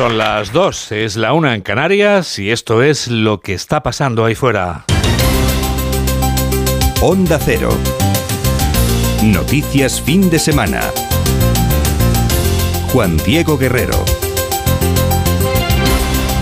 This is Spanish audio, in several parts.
Son las dos, es la una en Canarias y esto es lo que está pasando ahí fuera. Onda Cero. Noticias fin de semana. Juan Diego Guerrero.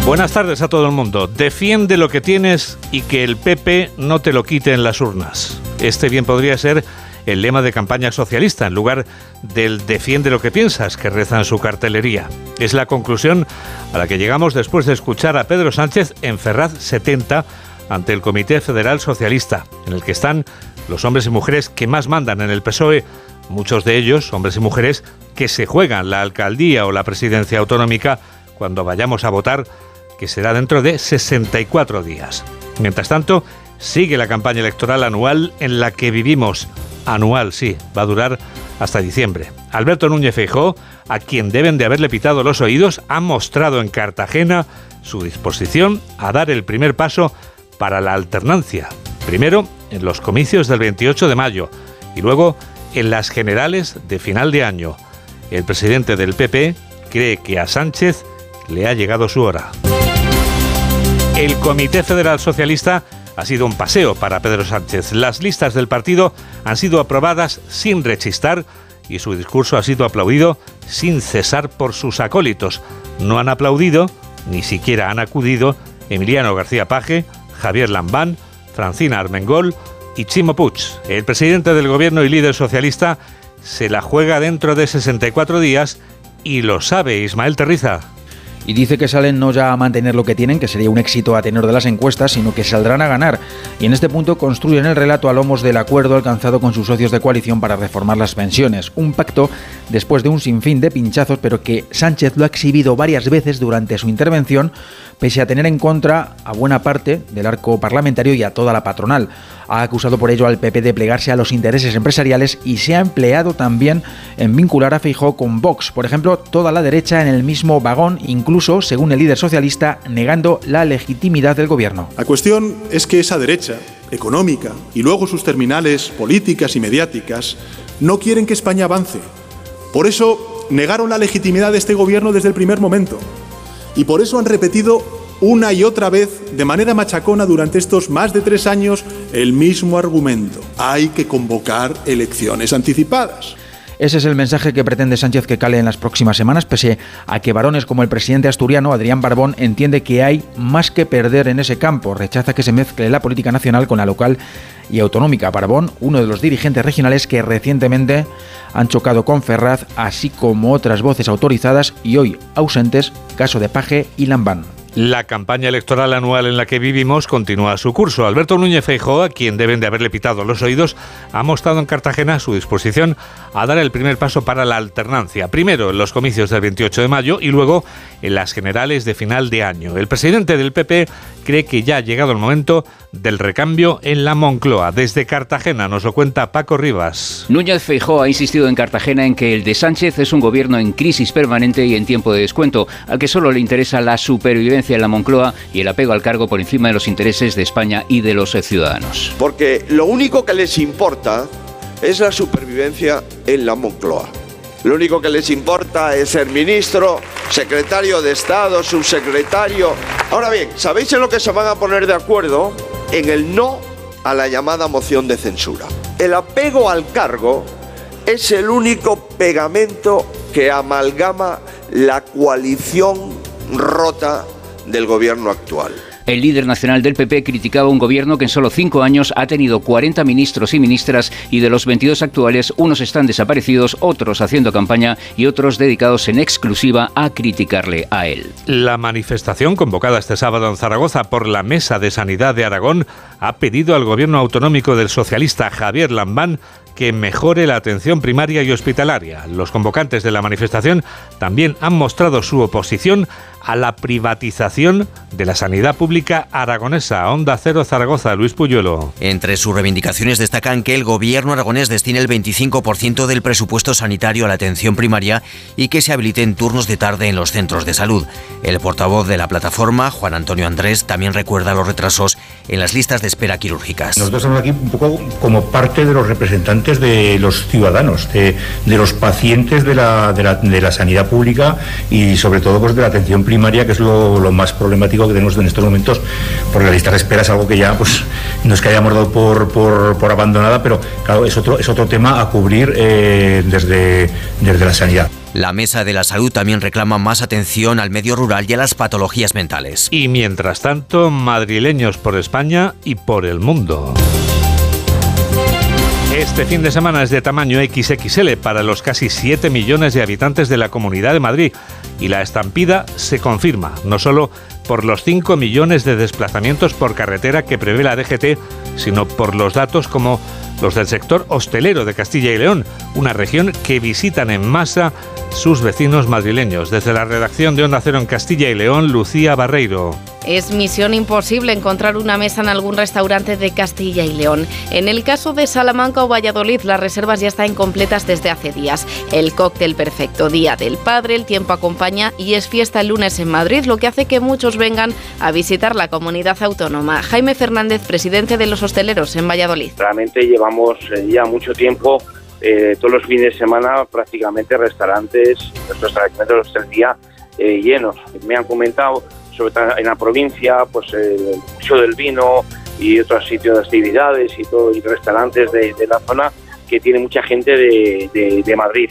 Buenas tardes a todo el mundo. Defiende lo que tienes y que el PP no te lo quite en las urnas. Este bien podría ser el lema de campaña socialista en lugar del defiende lo que piensas que reza en su cartelería. Es la conclusión a la que llegamos después de escuchar a Pedro Sánchez en Ferraz 70 ante el Comité Federal Socialista, en el que están los hombres y mujeres que más mandan en el PSOE, muchos de ellos hombres y mujeres que se juegan la alcaldía o la presidencia autonómica cuando vayamos a votar, que será dentro de 64 días. Mientras tanto, sigue la campaña electoral anual en la que vivimos anual, sí, va a durar hasta diciembre. Alberto Núñez Feijó, a quien deben de haberle pitado los oídos, ha mostrado en Cartagena su disposición a dar el primer paso para la alternancia. Primero en los comicios del 28 de mayo y luego en las generales de final de año. El presidente del PP cree que a Sánchez le ha llegado su hora. El Comité Federal Socialista ha sido un paseo para Pedro Sánchez. Las listas del partido han sido aprobadas sin rechistar y su discurso ha sido aplaudido sin cesar por sus acólitos. No han aplaudido, ni siquiera han acudido Emiliano García Paje, Javier Lambán, Francina Armengol y Chimo Puig. El presidente del gobierno y líder socialista se la juega dentro de 64 días y lo sabe Ismael Terriza y dice que salen no ya a mantener lo que tienen, que sería un éxito a tenor de las encuestas, sino que saldrán a ganar. Y en este punto construyen el relato a lomos del acuerdo alcanzado con sus socios de coalición para reformar las pensiones. Un pacto después de un sinfín de pinchazos, pero que Sánchez lo ha exhibido varias veces durante su intervención, pese a tener en contra a buena parte del arco parlamentario y a toda la patronal. Ha acusado por ello al PP de plegarse a los intereses empresariales y se ha empleado también en vincular a Feijó con Vox. Por ejemplo, toda la derecha en el mismo vagón, incluso, según el líder socialista, negando la legitimidad del gobierno. La cuestión es que esa derecha económica y luego sus terminales políticas y mediáticas no quieren que España avance. Por eso negaron la legitimidad de este gobierno desde el primer momento. Y por eso han repetido una y otra vez, de manera machacona durante estos más de tres años, el mismo argumento. Hay que convocar elecciones anticipadas. Ese es el mensaje que pretende Sánchez que cale en las próximas semanas, pese a que varones como el presidente asturiano Adrián Barbón entiende que hay más que perder en ese campo. Rechaza que se mezcle la política nacional con la local y autonómica. Barbón, uno de los dirigentes regionales que recientemente han chocado con Ferraz, así como otras voces autorizadas y hoy ausentes, caso de Paje y Lambán. La campaña electoral anual en la que vivimos continúa su curso. Alberto Núñez Feijóo, a quien deben de haberle pitado los oídos, ha mostrado en Cartagena su disposición a dar el primer paso para la alternancia. Primero en los comicios del 28 de mayo y luego en las generales de final de año. El presidente del PP cree que ya ha llegado el momento del recambio en la Moncloa. Desde Cartagena nos lo cuenta Paco Rivas. Núñez Feijóo ha insistido en Cartagena en que el de Sánchez es un gobierno en crisis permanente y en tiempo de descuento, al que solo le interesa la supervivencia en la Moncloa y el apego al cargo por encima de los intereses de España y de los ciudadanos. Porque lo único que les importa es la supervivencia en la Moncloa. Lo único que les importa es ser ministro, secretario de Estado, subsecretario. Ahora bien, ¿sabéis en lo que se van a poner de acuerdo? En el no a la llamada moción de censura. El apego al cargo es el único pegamento que amalgama la coalición rota del gobierno actual. El líder nacional del PP criticaba un gobierno que en solo cinco años ha tenido 40 ministros y ministras y de los 22 actuales unos están desaparecidos, otros haciendo campaña y otros dedicados en exclusiva a criticarle a él. La manifestación convocada este sábado en Zaragoza por la Mesa de Sanidad de Aragón ha pedido al gobierno autonómico del socialista Javier Lambán que mejore la atención primaria y hospitalaria. Los convocantes de la manifestación también han mostrado su oposición a la privatización de la sanidad pública aragonesa. Onda Cero Zaragoza, Luis Puyuelo. Entre sus reivindicaciones destacan que el gobierno aragonés destine el 25% del presupuesto sanitario a la atención primaria y que se habiliten turnos de tarde en los centros de salud. El portavoz de la plataforma, Juan Antonio Andrés, también recuerda los retrasos en las listas de espera quirúrgicas. Nosotros estamos aquí un poco como parte de los representantes de los ciudadanos, de, los pacientes de la, sanidad pública y sobre todo pues, de la atención primaria, que es lo, más problemático que tenemos en estos momentos, porque la lista de espera es algo que ya pues, no es que hayamos dado por, por, abandonada, pero claro, es otro, es otro tema a cubrir eh, desde, desde la sanidad. La Mesa de la Salud también reclama más atención al medio rural y a las patologías mentales. Y mientras tanto, madrileños por España y por el mundo. Este fin de semana es de tamaño XXL para los casi 7 millones de habitantes de la Comunidad de Madrid y la estampida se confirma, no solo por los 5 millones de desplazamientos por carretera que prevé la DGT, sino por los datos como los del sector hostelero de Castilla y León, una región que visitan en masa sus vecinos madrileños. Desde la redacción de Onda Cero en Castilla y León, Lucía Barreiro. Es misión imposible encontrar una mesa en algún restaurante de Castilla y León. En el caso de Salamanca o Valladolid, las reservas ya están incompletas desde hace días. El cóctel perfecto, Día del Padre, el tiempo acompaña y es fiesta el lunes en Madrid, lo que hace que muchos vengan a visitar la comunidad autónoma. Jaime Fernández, presidente de los hosteleros en Valladolid. Realmente llevamos eh, ya mucho tiempo eh, todos los fines de semana prácticamente restaurantes, nuestros establecimientos del día eh, llenos. Me han comentado sobre todo en la provincia, pues el Museo del Vino y otros sitios de actividades y todo, y restaurantes de, la zona que tiene mucha gente de Madrid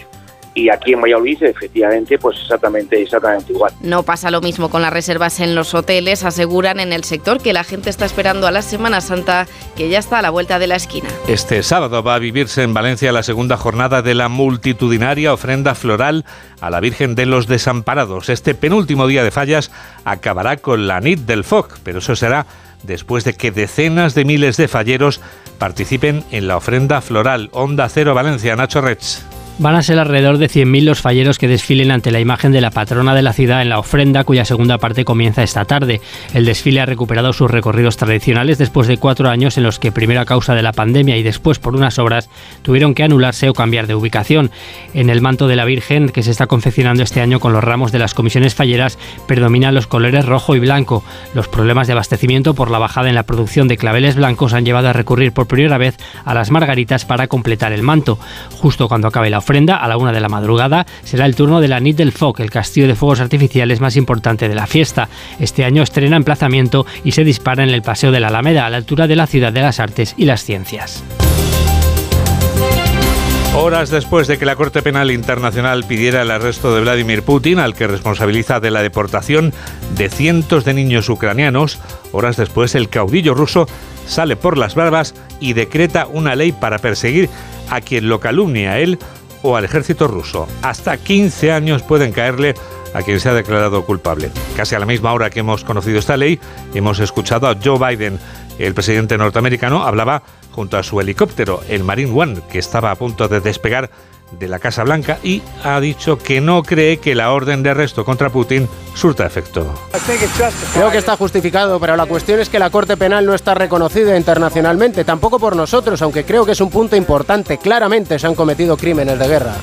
y aquí en Valladolid efectivamente pues exactamente exactamente igual. No pasa lo mismo con las reservas en los hoteles, aseguran en el sector que la gente está esperando a la Semana Santa que ya está a la vuelta de la esquina. Este sábado va a vivirse en Valencia la segunda jornada de la multitudinaria ofrenda floral a la Virgen de los Desamparados. Este penúltimo día de fallas acabará con la NIT del FOC, pero eso será después de que decenas de miles de falleros participen en la ofrenda floral. Onda Cero Valencia, Nacho Rech. Van a ser alrededor de 100.000 los falleros que desfilen ante la imagen de la patrona de la ciudad en la ofrenda, cuya segunda parte comienza esta tarde. El desfile ha recuperado sus recorridos tradicionales después de cuatro años en los que, primero a causa de la pandemia y después por unas obras, tuvieron que anularse o cambiar de ubicación. En el manto de la Virgen, que se está confeccionando este año con los ramos de las comisiones falleras, predominan los colores rojo y blanco. Los problemas de abastecimiento por la bajada en la producción de claveles blancos han llevado a recurrir por primera vez a las margaritas para completar el manto. Justo cuando acabe la a la una de la madrugada, será el turno de la Nit del Foc, el castillo de fuegos artificiales más importante de la fiesta. Este año estrena emplazamiento y se dispara en el Paseo de la Alameda, a la altura de la Ciudad de las Artes y las Ciencias. Horas después de que la Corte Penal Internacional pidiera el arresto de Vladimir Putin, al que responsabiliza de la deportación de cientos de niños ucranianos, horas después el caudillo ruso sale por las barbas y decreta una ley para perseguir a quien lo calumnia a él o al ejército ruso. Hasta 15 años pueden caerle a quien se ha declarado culpable. Casi a la misma hora que hemos conocido esta ley, hemos escuchado a Joe Biden. El presidente norteamericano hablaba junto a su helicóptero, el Marine One, que estaba a punto de despegar de la Casa Blanca y ha dicho que no cree que la orden de arresto contra Putin surta efecto. Creo que está justificado, pero la cuestión es que la Corte Penal no está reconocida internacionalmente, tampoco por nosotros, aunque creo que es un punto importante. Claramente se han cometido crímenes de guerra.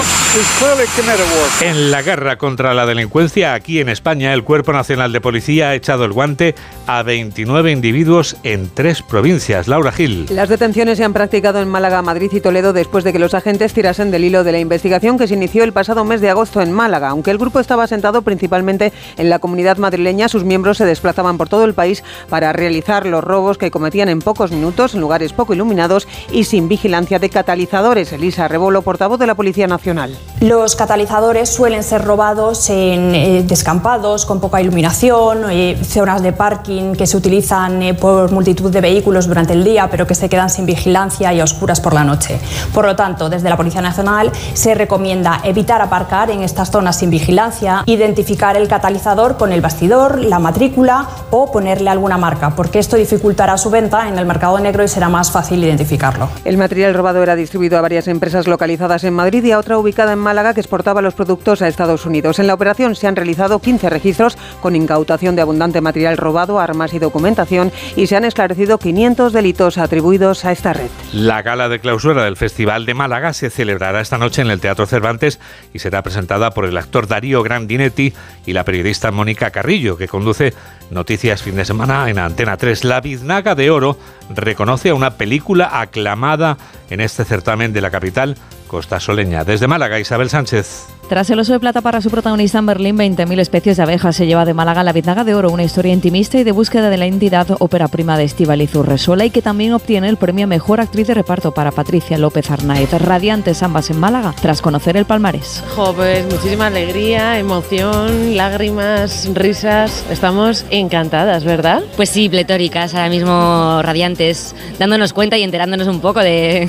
En la guerra contra la delincuencia, aquí en España, el Cuerpo Nacional de Policía ha echado el guante a 29 individuos en tres provincias. Laura Gil. Las detenciones se han practicado en Málaga, Madrid y Toledo después de que los agentes tirasen del hilo de la investigación que se inició el pasado mes de agosto en Málaga. Aunque el grupo estaba asentado principalmente en la comunidad madrileña, sus miembros se desplazaban por todo el país para realizar los robos que cometían en pocos minutos en lugares poco iluminados y sin vigilancia de catalizadores. Elisa Rebolo, portavoz de la Policía Nacional. Los catalizadores suelen ser robados en eh, descampados con poca iluminación, eh, zonas de parking que se utilizan eh, por multitud de vehículos durante el día, pero que se quedan sin vigilancia y a oscuras por la noche. Por lo tanto, desde la Policía Nacional se recomienda evitar aparcar en estas zonas sin vigilancia, identificar el catalizador con el bastidor, la matrícula o ponerle alguna marca, porque esto dificultará su venta en el mercado negro y será más fácil identificarlo. El material robado era distribuido a varias empresas localizadas en Madrid y a otra ubicada en Málaga que exportaba los productos a Estados Unidos. En la operación se han realizado 15 registros con incautación de abundante material robado, armas y documentación y se han esclarecido 500 delitos atribuidos a esta red. La gala de clausura del Festival de Málaga se celebrará esta noche en el Teatro Cervantes y será presentada por el actor Darío Grandinetti y la periodista Mónica Carrillo, que conduce Noticias fin de semana en Antena 3. La Biznaga de Oro reconoce a una película aclamada en este certamen de la capital Costa Soleña. Desde Málaga, Isabel Sánchez. Tras el oso de plata para su protagonista en Berlín, 20.000 especies de abejas se lleva de Málaga la Biznaga de Oro, una historia intimista y de búsqueda de la entidad ópera prima de Estíbaliz Urresola y que también obtiene el premio Mejor Actriz de Reparto para Patricia López Arnaiz. Radiantes ambas en Málaga, tras conocer el palmarés. Pues muchísima alegría, emoción, lágrimas, risas. Estamos encantadas, ¿verdad? Pues sí, pletóricas, ahora mismo radiantes, dándonos cuenta y enterándonos un poco de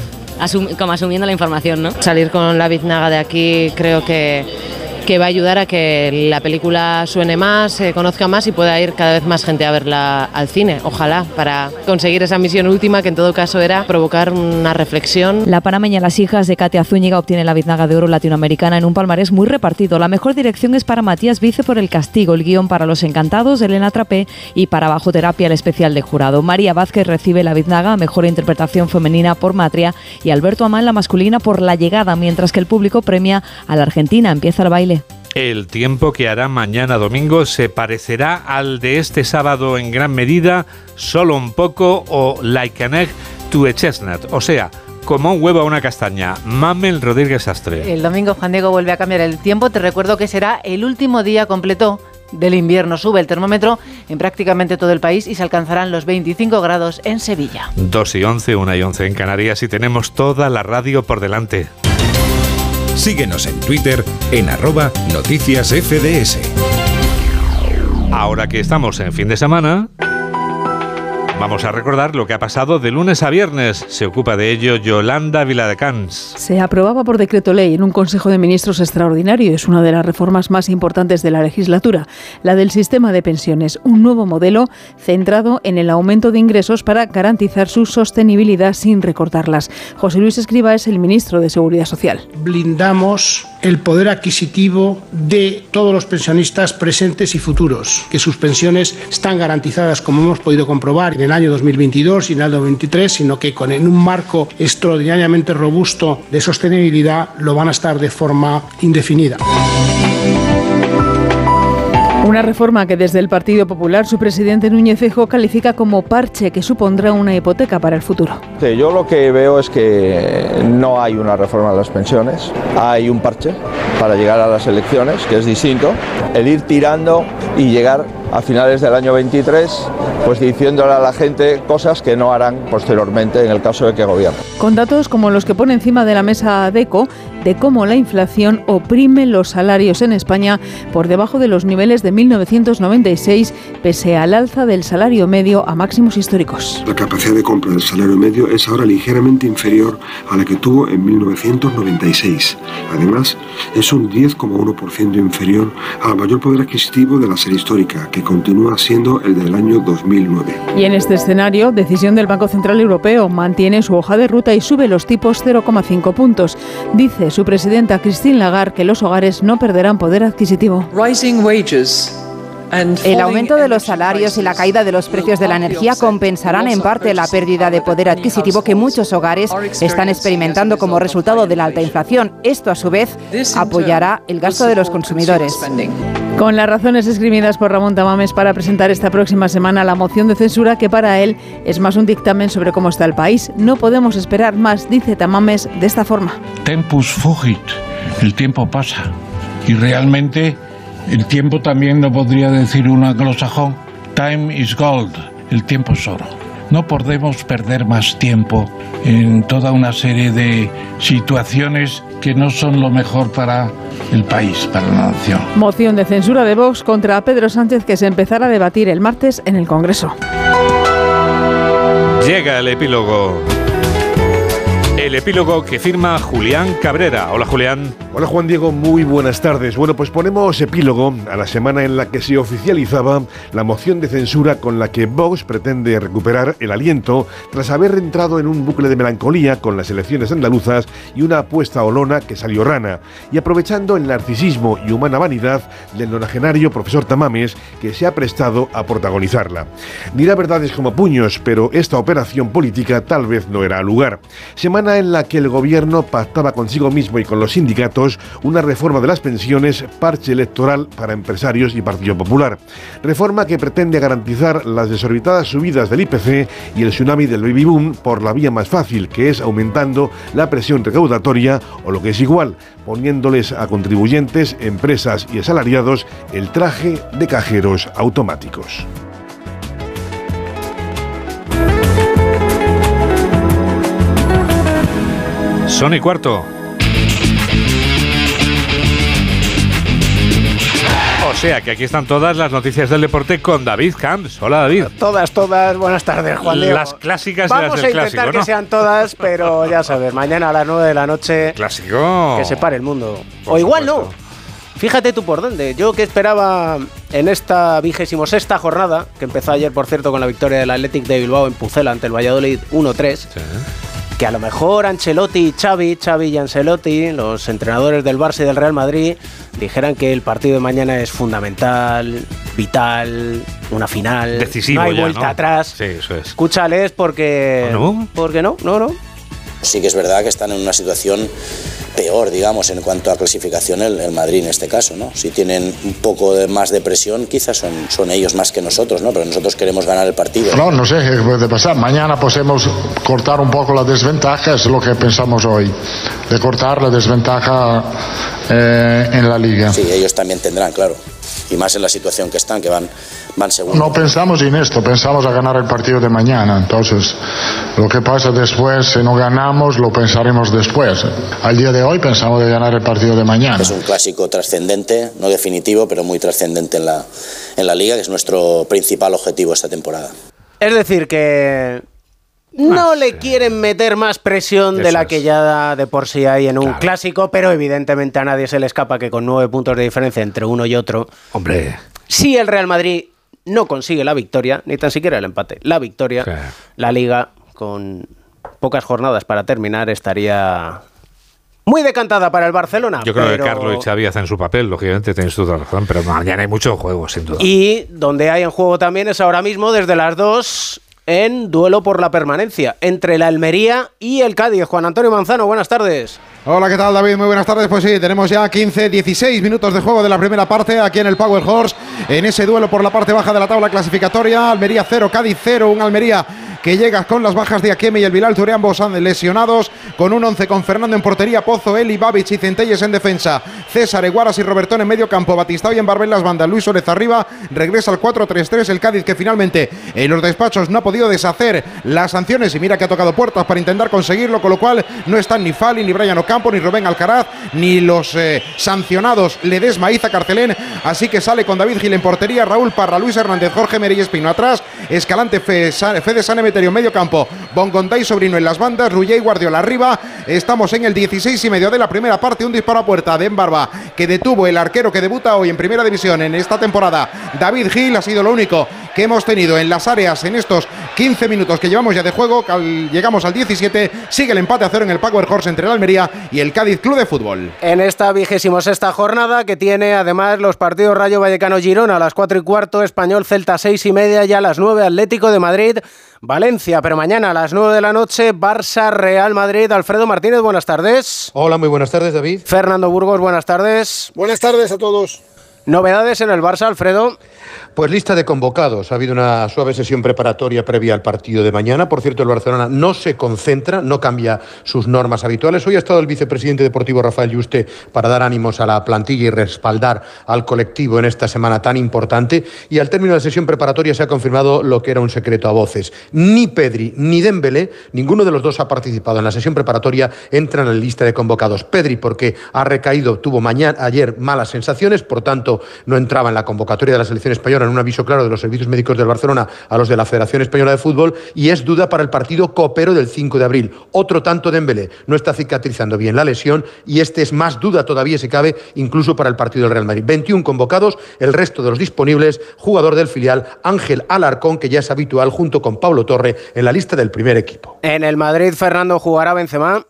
como asumiendo la información, ¿no? Salir con la biznaga de aquí creo que que va a ayudar a que la película suene más, se conozca más y pueda ir cada vez más gente a verla al cine. Ojalá, para conseguir esa misión última, que en todo caso era provocar una reflexión. La panameña Las hijas de Katia Zúñiga obtiene la biznaga de oro latinoamericana en un palmarés muy repartido. La mejor dirección es para Matías Vice por El Castigo, el guion para Los Encantados, Elena Trapé y para Bajo Terapia, el especial de jurado. María Vázquez recibe la biznaga, mejor interpretación femenina por Matria y Alberto Amán la masculina por La Llegada, mientras que el público premia a la Argentina. Empieza el baile. El tiempo que hará mañana domingo se parecerá al de este sábado en gran medida, solo un poco o like an egg to a chestnut, o sea, como un huevo a una castaña. Mamel Rodríguez Astre. El domingo Juan Diego vuelve a cambiar el tiempo. Te recuerdo que será el último día completo del invierno. Sube el termómetro en prácticamente todo el país y se alcanzarán los 25 grados en Sevilla. 2 y 11, 1 y 11 en Canarias y tenemos toda la radio por delante. Síguenos en Twitter en arroba noticias FDS. Ahora que estamos en fin de semana, Vamos a recordar lo que ha pasado de lunes a viernes. Se ocupa de ello Yolanda Viladecans. Se aprobaba por decreto ley en un Consejo de Ministros extraordinario. Es una de las reformas más importantes de la legislatura, la del sistema de pensiones. Un nuevo modelo centrado en el aumento de ingresos para garantizar su sostenibilidad sin recortarlas. José Luis Escriba es el ministro de Seguridad Social. Blindamos el poder adquisitivo de todos los pensionistas presentes y futuros, que sus pensiones están garantizadas, como hemos podido comprobar en el año 2022 y en el año 2023, sino que con en un marco extraordinariamente robusto de sostenibilidad lo van a estar de forma indefinida. Una reforma que desde el Partido Popular su presidente Núñez Fejo califica como parche que supondrá una hipoteca para el futuro. Yo lo que veo es que no hay una reforma de las pensiones, hay un parche para llegar a las elecciones, que es distinto. El ir tirando y llegar a finales del año 23, pues diciéndole a la gente cosas que no harán posteriormente en el caso de que gobiernen. Con datos como los que pone encima de la mesa DECO, de cómo la inflación oprime los salarios en España por debajo de los niveles de 1996, pese al alza del salario medio a máximos históricos. La capacidad de compra del salario medio es ahora ligeramente inferior a la que tuvo en 1996. Además, es un 10,1% inferior al mayor poder adquisitivo de la serie histórica, que continúa siendo el del año 2009. Y en este escenario, decisión del Banco Central Europeo mantiene su hoja de ruta y sube los tipos 0,5 puntos. Dice su presidenta Christine Lagarde que los hogares no perderán poder adquisitiavo. El aumento de los salarios y la caída de los precios de la energía compensarán en parte la pérdida de poder adquisitivo que muchos hogares están experimentando como resultado de la alta inflación. Esto, a su vez, apoyará el gasto de los consumidores. Con las razones esgrimidas por Ramón Tamames para presentar esta próxima semana la moción de censura que para él es más un dictamen sobre cómo está el país. No podemos esperar más, dice Tamames de esta forma. Tempus fugit, el tiempo pasa. Y realmente el tiempo también no podría decir un anglosajón. Time is gold, el tiempo es oro. No podemos perder más tiempo en toda una serie de situaciones que no son lo mejor para el país, para la nación. Moción de censura de Vox contra Pedro Sánchez que se empezará a debatir el martes en el Congreso. Llega el epílogo. El epílogo que firma Julián Cabrera. Hola Julián. Hola Juan Diego, muy buenas tardes. Bueno, pues ponemos epílogo a la semana en la que se oficializaba la moción de censura con la que Vox pretende recuperar el aliento tras haber entrado en un bucle de melancolía con las elecciones andaluzas y una apuesta olona que salió rana, y aprovechando el narcisismo y humana vanidad del nonagenario profesor Tamames que se ha prestado a protagonizarla. Dirá verdades como puños, pero esta operación política tal vez no era lugar. Semana en la que el gobierno pactaba consigo mismo y con los sindicatos una reforma de las pensiones, parche electoral para empresarios y Partido Popular. Reforma que pretende garantizar las desorbitadas subidas del IPC y el tsunami del baby boom por la vía más fácil, que es aumentando la presión recaudatoria o lo que es igual, poniéndoles a contribuyentes, empresas y asalariados el traje de cajeros automáticos. Son y cuarto. O sea que aquí están todas las noticias del deporte con David Camps. Hola David. Todas, todas. Buenas tardes, Juan Diego. Las clásicas y Vamos las a del intentar clásico, que ¿no? sean todas, pero ya sabes, mañana a las 9 de la noche. Clásico. Que se pare el mundo. Por o igual no. Fíjate tú por dónde. Yo que esperaba en esta vigésimo sexta jornada, que empezó ayer, por cierto, con la victoria del Athletic de Bilbao en Pucela ante el Valladolid 1-3, que a lo mejor Ancelotti y Xavi, Xavi y Ancelotti, los entrenadores del Barça y del Real Madrid, dijeran que el partido de mañana es fundamental, vital, una final, Decisivo no hay ya, vuelta ¿no? atrás. Sí, eso es. Escúchales porque... ¿No? Porque no, no, no. Sí que es verdad que están en una situación peor, digamos, en cuanto a clasificación el, el Madrid en este caso, ¿no? Si tienen un poco de más de presión, quizás son, son ellos más que nosotros, ¿no? Pero nosotros queremos ganar el partido. No, no sé qué puede pasar. Mañana podemos cortar un poco la desventaja, es lo que pensamos hoy, de cortar la desventaja eh, en la liga. Sí, ellos también tendrán, claro. Y más en la situación que están, que van, van. No pensamos en esto, pensamos a ganar el partido de mañana. Entonces, lo que pasa después, si no ganamos, lo pensaremos después. Al día de hoy pensamos de ganar el partido de mañana. Es un clásico trascendente, no definitivo, pero muy trascendente en la, en la liga, que es nuestro principal objetivo esta temporada. Es decir, que no le quieren meter más presión de la es. que ya de por sí hay en un clásico, pero evidentemente a nadie se le escapa que con nueve puntos de diferencia entre uno y otro, Hombre. si el Real Madrid no consigue la victoria, ni tan siquiera el empate, la victoria, la liga con pocas jornadas para terminar estaría muy decantada para el Barcelona. Yo creo pero- que Carlos y Xavi hacen su papel, lógicamente toda la razón, pero mañana hay mucho juego, sin duda. Y donde hay en juego también es ahora mismo desde las 2 en duelo por la permanencia entre la Almería y el Cádiz. Juan Antonio Manzano, buenas tardes. Hola, ¿qué tal David? Muy buenas tardes. Pues sí, tenemos ya 15, 16 minutos de juego de la primera parte aquí en el Power Horse, en ese duelo por la parte baja de la tabla clasificatoria. Almería 0, Cádiz 0, un Almería que llega con las bajas de Akeme y el Bilal Touré, ambos han lesionados, con un 11 con Fernando en portería, Pozo, Eli, Babic y Centelles en defensa, César, Eguaras y Robertón en medio campo, Batistao y en Barbel las bandas, Luis Órez arriba, regresa al 4-3-3 el Cádiz que finalmente en los despachos no ha podido deshacer las sanciones y mira que ha tocado puertas para intentar conseguirlo, con lo cual no están ni Fali, ni Brian Ocampo, ni Rubén Alcaraz, ni los eh, sancionados Ledesma, Iza Carcelén, así que sale con David Gil en portería, Raúl Parra, Luis Hernández, Jorge Meri Espino atrás, Escalante, Fe- Sa- Fede San Emeterio en medio campo, Bongontay Sobrino en las bandas, Rullé y Guardiola arriba, estamos en el 16 y medio de la primera parte, un disparo a puerta de Embarba que detuvo el arquero que debuta hoy en primera división en esta temporada, David Gil ha sido lo único que hemos tenido en las áreas en estos 15 minutos que llevamos ya de juego, llegamos al 17, sigue el empate a cero en el Power Horse entre el Almería y el Cádiz Club de Fútbol. En esta vigésimo sexta jornada que tiene además los partidos Rayo Vallecano Girona a las 4 y cuarto, Español Celta 6 y media y a las 9 Atlético de Madrid Valencia, pero mañana a las 9 de la noche Barça Real Madrid. Alfredo Martínez, buenas tardes. Hola, muy buenas tardes, David. Fernando Burgos, buenas tardes. Buenas tardes a todos. Novedades en el Barça, Alfredo. Pues lista de convocados. Ha habido una suave sesión preparatoria previa al partido de mañana. Por cierto, el Barcelona no se concentra, no cambia sus normas habituales. Hoy ha estado el vicepresidente deportivo Rafael Yuste para dar ánimos a la plantilla y respaldar al colectivo en esta semana tan importante. Y al término de la sesión preparatoria se ha confirmado lo que era un secreto a voces. Ni Pedri ni Dembélé, ninguno de los dos ha participado en la sesión preparatoria, entran en la lista de convocados. Pedri porque ha recaído, tuvo mañana, ayer malas sensaciones, por tanto no entraba en la convocatoria de la selección española en un aviso claro de los servicios médicos del Barcelona a los de la Federación Española de Fútbol y es duda para el partido copero del 5 de abril. Otro tanto de Dembélé no está cicatrizando bien la lesión y este es más duda todavía si cabe incluso para el partido del Real Madrid. 21 convocados, el resto de los disponibles, jugador del filial Ángel Alarcón que ya es habitual junto con Pablo Torre en la lista del primer equipo. En el Madrid, Fernando jugará Benzema.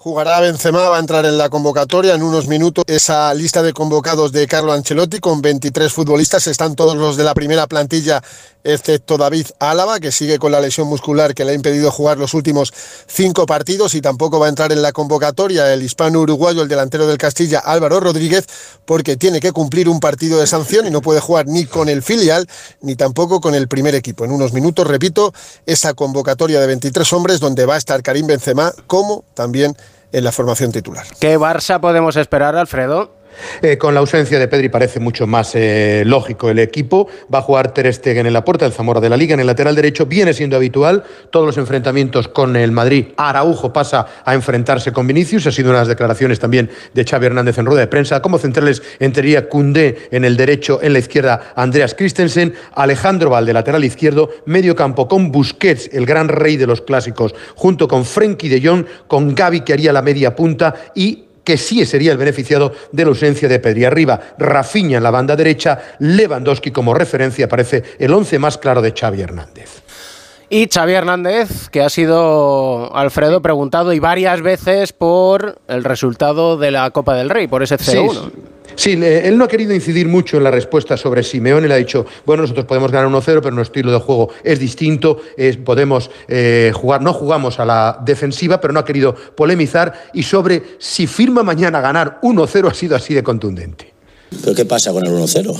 Jugará Benzema, va a entrar en la convocatoria en unos minutos. Esa lista de convocados de Carlo Ancelotti con 23 futbolistas. Están todos los de la primera plantilla excepto David Álava, que sigue con la lesión muscular que le ha impedido jugar los últimos cinco partidos y tampoco va a entrar en la convocatoria el hispano uruguayo, el delantero del Castilla, Álvaro Rodríguez, porque tiene que cumplir un partido de sanción y no puede jugar ni con el filial ni tampoco con el primer equipo. En unos minutos, repito, esa convocatoria de 23 hombres donde va a estar Karim Benzema como también en la formación titular. ¿Qué Barça podemos esperar, Alfredo? Eh, con la ausencia de Pedri parece mucho más eh, lógico el equipo. Va a jugar Ter Stegen en la puerta, el Zamora de la Liga en el lateral derecho. Viene siendo habitual todos los enfrentamientos con el Madrid. Araujo pasa a enfrentarse con Vinicius. Ha sido unas declaraciones también de Xavi Hernández en rueda de prensa. Como centrales entraría Cundé en el derecho, en la izquierda Andreas Christensen, Alejandro Valde, lateral izquierdo, medio campo con Busquets, el gran rey de los clásicos, junto con Frenkie de Jong, con Gaby que haría la media punta y que sí sería el beneficiado de la ausencia de Pedri. Arriba, Rafinha en la banda derecha, Lewandowski como referencia, parece el once más claro de Xavi Hernández. Y Xavi Hernández, que ha sido, Alfredo, preguntado y varias veces por el resultado de la Copa del Rey, por ese 0-1. Sí, él no ha querido incidir mucho en la respuesta sobre Simeone. Le ha dicho, bueno, nosotros podemos ganar 1-0, pero nuestro estilo de juego es distinto. podemos eh, jugar, no jugamos a la defensiva, pero no ha querido polemizar. Y sobre si firma mañana ganar 1-0 ha sido así de contundente. ¿Pero qué pasa con el 1-0?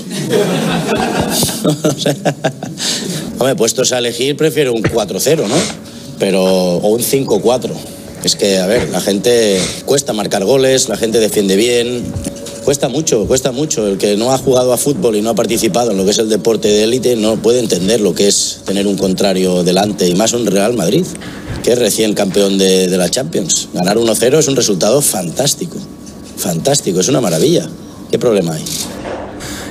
Hombre, puestos a elegir, prefiero un 4-0, ¿no? Pero, o un 5-4. Es que, a ver, la gente cuesta marcar goles, la gente defiende bien, Cuesta mucho, cuesta mucho. El que no ha jugado a fútbol y no ha participado en lo que es el deporte de élite no puede entender lo que es tener un contrario delante y más un Real Madrid, que es recién campeón de, la Champions. Ganar 1-0 es un resultado fantástico, fantástico, es una maravilla. ¿Qué problema hay?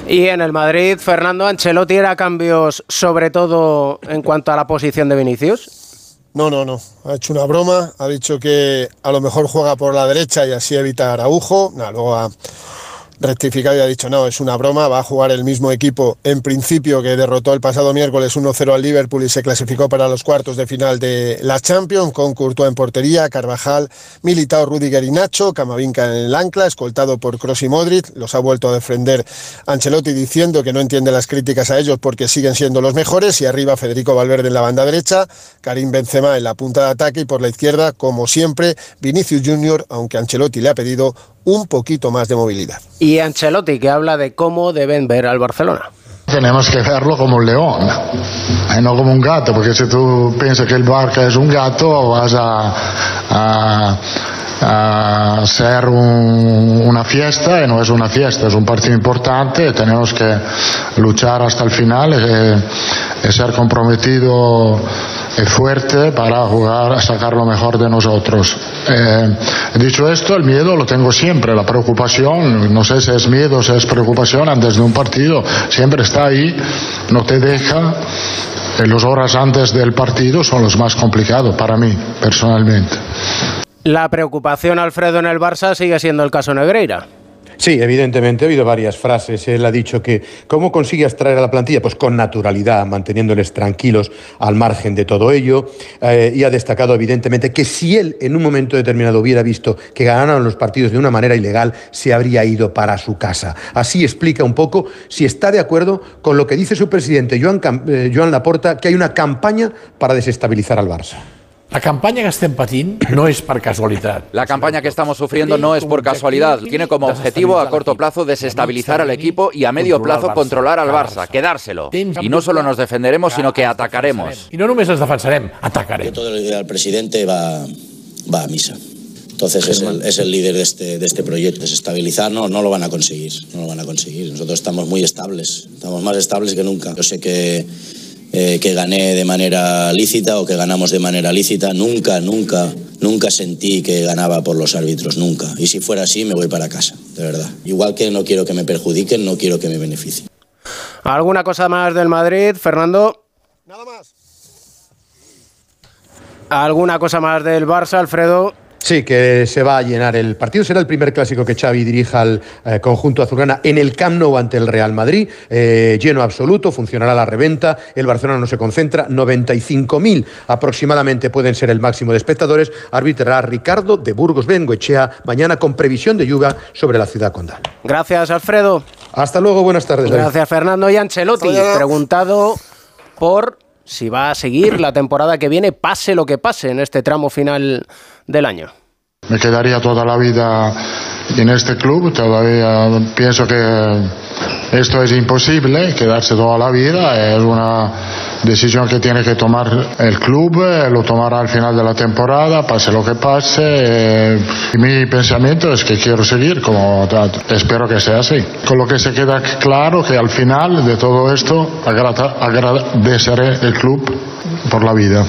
Y en el Madrid, Fernando Ancelotti era cambios sobre todo en cuanto a la posición de Vinicius. No, no, no. Ha hecho una broma. Ha dicho que a lo mejor juega por la derecha y así evita a Araujo. luego ha rectificado y ha dicho no, es una broma, va a jugar el mismo equipo en principio que derrotó el pasado miércoles 1-0 al Liverpool y se clasificó para los cuartos de final de la Champions con Courtois en portería, Carvajal, Militao, Rudiger y Nacho, Camavinga en el ancla, escoltado por Kroos y Modric, los ha vuelto a defender Ancelotti diciendo que no entiende las críticas a ellos porque siguen siendo los mejores y arriba Federico Valverde en la banda derecha, Karim Benzema en la punta de ataque y por la izquierda, como siempre, Vinicius Junior, aunque Ancelotti le ha pedido un poquito más de movilidad. Y Ancelotti, que habla de cómo deben ver al Barcelona. Tenemos que verlo como un león, y no como un gato, porque si tú piensas que el Barca es un gato, vas a, a, ser una fiesta y no es una fiesta, es un partido importante, tenemos que luchar hasta el final y, y ser comprometido es fuerte para jugar, sacar lo mejor de nosotros. Eh, dicho esto, el miedo lo tengo siempre, la preocupación, no sé si es miedo, si es preocupación antes de un partido, siempre está ahí, no te deja. Eh, los horas antes del partido son los más complicados para mí, personalmente. La preocupación, Alfredo, en el Barça sigue siendo el caso Negreira. Sí, evidentemente, ha habido varias frases. Él ha dicho que ¿cómo consigue extraer a la plantilla? Pues con naturalidad, manteniéndoles tranquilos al margen de todo ello. Eh, y ha destacado, evidentemente, que si él en un momento determinado hubiera visto que ganaron los partidos de una manera ilegal, se habría ido para su casa. Así explica un poco si está de acuerdo con lo que dice su presidente, Joan, eh, Joan Laporta, que hay una campaña para desestabilizar al Barça. La campaña que estem patint no es por casualidad. La campaña que estamos sufriendo no es por casualidad. Tiene como objetivo a corto plazo desestabilizar al equipo y a medio plazo controlar al Barça, quedárselo. Y no solo nos defenderemos, sino que atacaremos. Y no només nos defensarem, atacarem. Todo el presidente va, va a misa. Entonces es el, es el, líder de este, de este proyecto. Desestabilizar no, no lo van a conseguir. No lo van a conseguir. Nosotros estamos muy estables. Estamos más estables que nunca. Yo sé que eh, que gané de manera lícita o que ganamos de manera lícita. Nunca, nunca, nunca sentí que ganaba por los árbitros, nunca. Y si fuera así, me voy para casa, de verdad. Igual que no quiero que me perjudiquen, no quiero que me beneficien. ¿Alguna cosa más del Madrid, Fernando? Nada más. ¿Alguna cosa más del Barça, Alfredo? Sí, que se va a llenar el partido. Será el primer clásico que Xavi dirija al eh, conjunto azulgrana en el Camp Nou ante el Real Madrid. Eh, lleno absoluto, funcionará la reventa. El Barcelona no se concentra. 95.000 aproximadamente pueden ser el máximo de espectadores. Arbitrará Ricardo de Burgos Bengoechea mañana con previsión de lluvia sobre la ciudad condal. Gracias, Alfredo. Hasta luego, buenas tardes. Gracias, Fernando y Ancelotti. Preguntado por si va a seguir la temporada que viene, pase lo que pase en este tramo final del año. Me quedaría toda la vida en este club, todavía pienso que esto es imposible, quedarse toda la vida, es una decisión que tiene que tomar el club, eh, lo tomará al final de la temporada, pase lo que pase. Eh, mi pensamiento es que quiero seguir, como espero que sea así. Con lo que se queda claro que al final de todo esto agradeceré el club por la vida.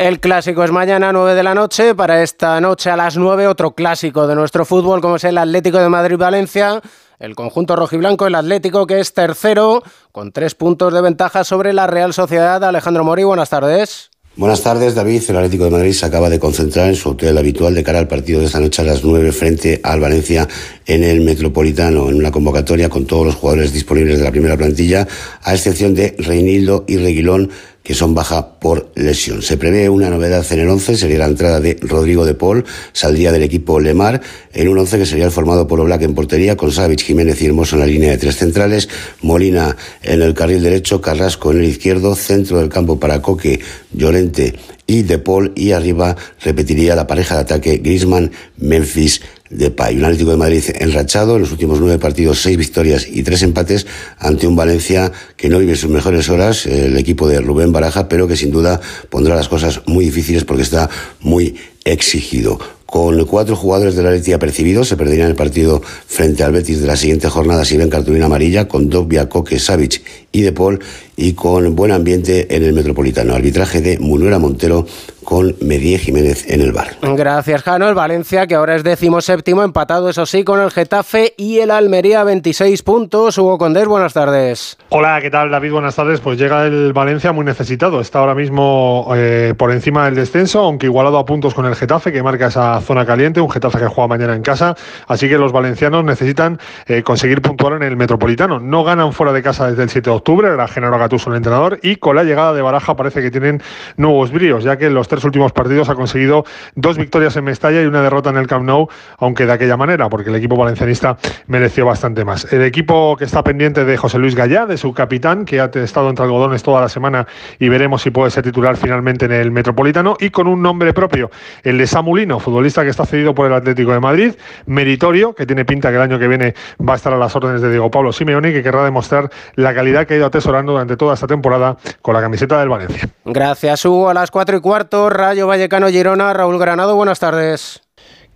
El clásico es mañana a 9 de la noche. Para esta noche a las 9 otro clásico de nuestro fútbol como es el Atlético de Madrid-Valencia. El conjunto rojiblanco, el Atlético, que es tercero, con tres puntos de ventaja sobre la Real Sociedad. Alejandro Mori, buenas tardes. Buenas tardes, David. El Atlético de Madrid se acaba de concentrar en su hotel habitual de cara al partido de esta noche a las 9 frente al Valencia en el Metropolitano, en una convocatoria con todos los jugadores disponibles de la primera plantilla, a excepción de Reinildo y Reguilón, que son baja por lesión. Se prevé una novedad en el 11, sería la entrada de Rodrigo de Paul, saldría del equipo Lemar, en un 11 que sería el formado por Oblak en portería, con Savic, Jiménez y Hermoso en la línea de tres centrales, Molina en el carril derecho, Carrasco en el izquierdo, centro del campo para Coque, Llorente y De Paul, y arriba repetiría la pareja de ataque Grisman, Memphis, de Pay. Un Atlético de Madrid enrachado en los últimos nueve partidos, seis victorias y tres empates ante un Valencia que no vive sus mejores horas, el equipo de Rubén Baraja, pero que sin duda pondrá las cosas muy difíciles porque está muy exigido. Con cuatro jugadores de la Atleti apercibidos, se perderían el partido frente al Betis de la siguiente jornada si ven cartulina amarilla, con Dobbia, Coque, Savic y De Paul, y con buen ambiente en el Metropolitano. Arbitraje de Munuera Montero con Medie Jiménez en el bar. Gracias, Jano. El Valencia, que ahora es décimo séptimo, empatado, eso sí, con el Getafe y el Almería, 26 puntos. Hugo Condés, buenas tardes. Hola, ¿qué tal, David? Buenas tardes. Pues llega el Valencia muy necesitado. Está ahora mismo eh, por encima del descenso, aunque igualado a puntos con el Getafe, que marca esa zona caliente. Un Getafe que juega mañana en casa. Así que los valencianos necesitan eh, conseguir puntuar en el Metropolitano. No ganan fuera de casa desde el 7 de octubre. Era Genaro Gattuso el entrenador. Y con la llegada de Baraja parece que tienen nuevos bríos, ya que los tres últimos partidos ha conseguido dos victorias en Mestalla y una derrota en el Camp Nou, aunque de aquella manera, porque el equipo valencianista mereció bastante más. El equipo que está pendiente de José Luis Gallá, de su capitán, que ha estado entre algodones toda la semana y veremos si puede ser titular finalmente en el Metropolitano, y con un nombre propio, el de Samulino, futbolista que está cedido por el Atlético de Madrid, meritorio, que tiene pinta que el año que viene va a estar a las órdenes de Diego Pablo Simeone, que querrá demostrar la calidad que ha ido atesorando durante toda esta temporada con la camiseta del Valencia. Gracias, Hugo. A las cuatro y cuarto, Rayo Vallecano Girona. Raúl Granado, buenas tardes.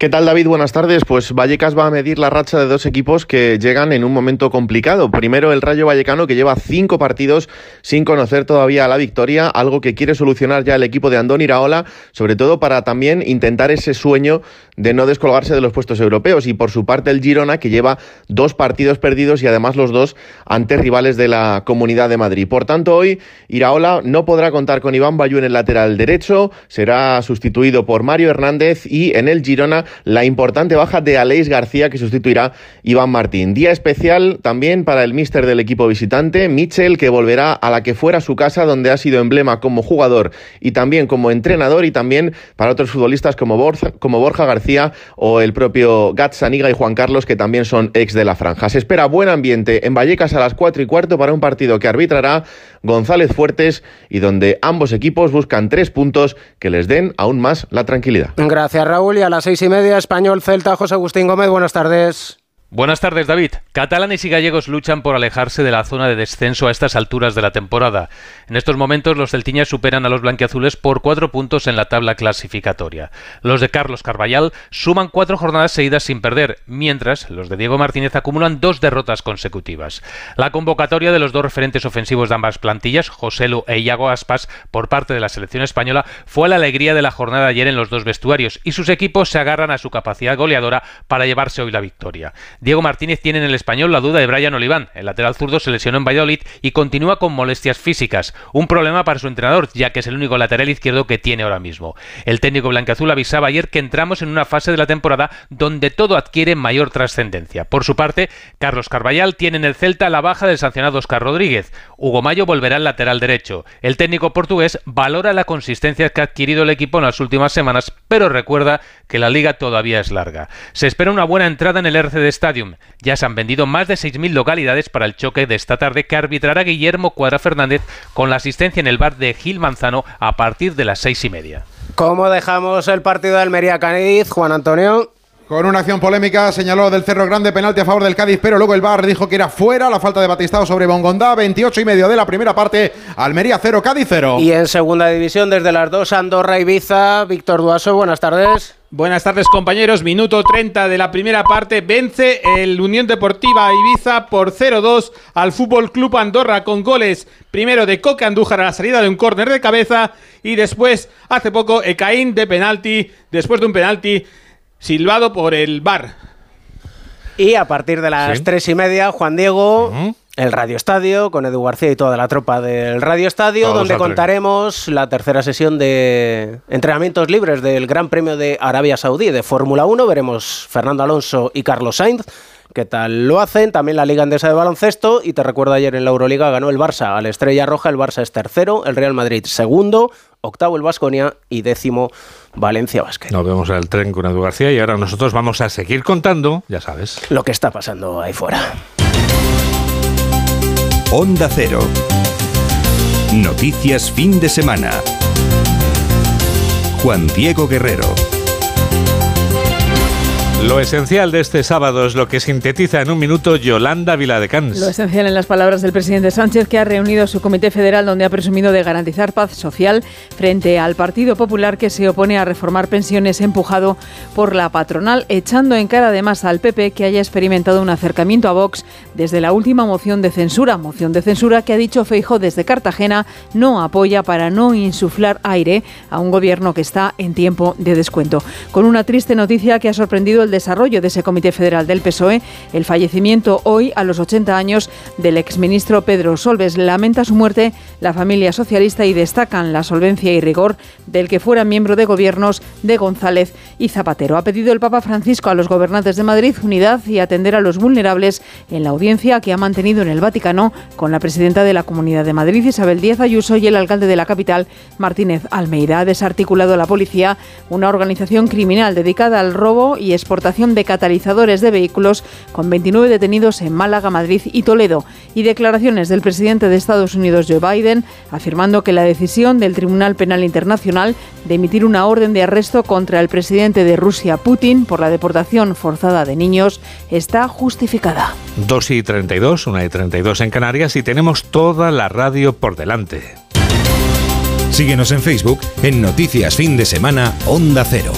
¿Qué tal David? Buenas tardes. Pues Vallecas va a medir la racha de dos equipos que llegan en un momento complicado. Primero el Rayo Vallecano que lleva cinco partidos sin conocer todavía la victoria, algo que quiere solucionar ya el equipo de Andón Iraola, sobre todo para también intentar ese sueño de no descolgarse de los puestos europeos. Y por su parte el Girona que lleva dos partidos perdidos y además los dos ante rivales de la Comunidad de Madrid. Por tanto hoy Iraola no podrá contar con Iván Bayú en el lateral derecho, será sustituido por Mario Hernández y en el Girona la importante baja de Aleix García que sustituirá Iván Martín. Día especial también para el míster del equipo visitante, Michel, que volverá a la que fuera su casa, donde ha sido emblema como jugador y también como entrenador, y también para otros futbolistas como Borja, como Borja García o el propio Gatsaniga y Juan Carlos, que también son ex de la franja. Se espera buen ambiente en Vallecas a las 4 y cuarto para un partido que arbitrará González Fuertes y donde ambos equipos buscan tres puntos que les den aún más la tranquilidad. Gracias, Raúl. Y a las seis y media, Español Celta, José Agustín Gómez, buenas tardes. Buenas tardes, David. Catalanes y gallegos luchan por alejarse de la zona de descenso a estas alturas de la temporada. En estos momentos, los celtiñas superan a los blanquiazules por cuatro puntos en la tabla clasificatoria. Los de Carlos Carballal suman cuatro jornadas seguidas sin perder, mientras los de Diego Martínez acumulan dos derrotas consecutivas. La convocatoria de los dos referentes ofensivos de ambas plantillas, José Lu e Iago Aspas, por parte de la selección española, fue la alegría de la jornada ayer en los dos vestuarios, y sus equipos se agarran a su capacidad goleadora para llevarse hoy la victoria. Diego Martínez tiene en el español la duda de Brian Oliván. El lateral zurdo se lesionó en Valladolid y continúa con molestias físicas. Un problema para su entrenador, ya que es el único lateral izquierdo que tiene ahora mismo. El técnico blanqueazul avisaba ayer que entramos en una fase de la temporada donde todo adquiere mayor trascendencia. Por su parte, Carlos Carballal tiene en el Celta la baja del sancionado Oscar Rodríguez. Hugo Mayo volverá al lateral derecho. El técnico portugués valora la consistencia que ha adquirido el equipo en las últimas semanas, pero recuerda que la liga todavía es larga. Se espera una buena entrada en el RC de esta Stadium. Ya se han vendido más de 6.000 localidades para el choque de esta tarde que arbitrará Guillermo Cuadra Fernández con la asistencia en el bar de Gil Manzano a partir de las seis y media. ¿Cómo dejamos el partido de Almería Cádiz, Juan Antonio? Con una acción polémica señaló del Cerro Grande penalti a favor del Cádiz, pero luego el VAR dijo que era fuera la falta de Batistao sobre Bongondá, 28 y medio de la primera parte, Almería 0, Cádiz 0. Y en segunda división desde las dos, Andorra Ibiza, Víctor Duaso, buenas tardes. Buenas tardes compañeros, minuto 30 de la primera parte, vence el Unión Deportiva Ibiza por 0-2 al Fútbol Club Andorra con goles primero de Coque Andújar a la salida de un córner de cabeza y después hace poco Ecaín de penalti, después de un penalti silbado por el bar. Y a partir de las Sí. tres y media, Juan Diego, el Radio Estadio, con Edu García y toda la tropa del Radio Estadio, Todos donde al contaremos la tercera sesión de entrenamientos libres del Gran Premio de Arabia Saudí de Fórmula 1. Veremos Fernando Alonso y Carlos Sainz. ¿Qué tal lo hacen? También la Liga Andesa de Baloncesto. Y te recuerdo ayer en la Euroliga ganó el Barça al Estrella Roja. El Barça es tercero, el Real Madrid segundo, octavo el Vasconia y décimo Valencia Basket. Nos vemos en el tren con Edu García y ahora nosotros vamos a seguir contando, ya sabes. Lo que está pasando ahí fuera. Onda Cero. Noticias fin de semana. Juan Diego Guerrero. Lo esencial de este sábado es lo que sintetiza en un minuto Yolanda Viladecans. Lo esencial en las palabras del presidente Sánchez, que ha reunido su comité federal donde ha presumido de garantizar paz social frente al Partido Popular que se opone a reformar pensiones empujado por la patronal, echando en cara además al PP que haya experimentado un acercamiento a Vox desde la última moción de censura, moción de censura que ha dicho Feijo desde Cartagena no apoya para no insuflar aire a un gobierno que está en tiempo de descuento. Con una triste noticia que ha sorprendido el desarrollo de ese Comité Federal del PSOE, el fallecimiento hoy a los 80 años del exministro Pedro Solves. Lamenta su muerte la familia socialista y destacan la solvencia y rigor del que fuera miembro de gobiernos de González y Zapatero. Ha pedido el Papa Francisco a los gobernantes de Madrid unidad y atender a los vulnerables en la audiencia que ha mantenido en el Vaticano con la presidenta de la Comunidad de Madrid, Isabel Díaz Ayuso, y el alcalde de la capital, Martínez Almeida. Ha desarticulado la policía una organización criminal dedicada al robo y exportación de catalizadores de vehículos con 29 detenidos en Málaga, Madrid y Toledo. Y declaraciones del presidente de Estados Unidos, Joe Biden, afirmando que la decisión del Tribunal Penal Internacional de emitir una orden de arresto contra el presidente de Rusia, Putin, por la deportación forzada de niños, está justificada. 2 y 32, 1 y 32 en Canarias y tenemos toda la radio por delante. Síguenos en Facebook en Noticias Fin de Semana Onda Cero.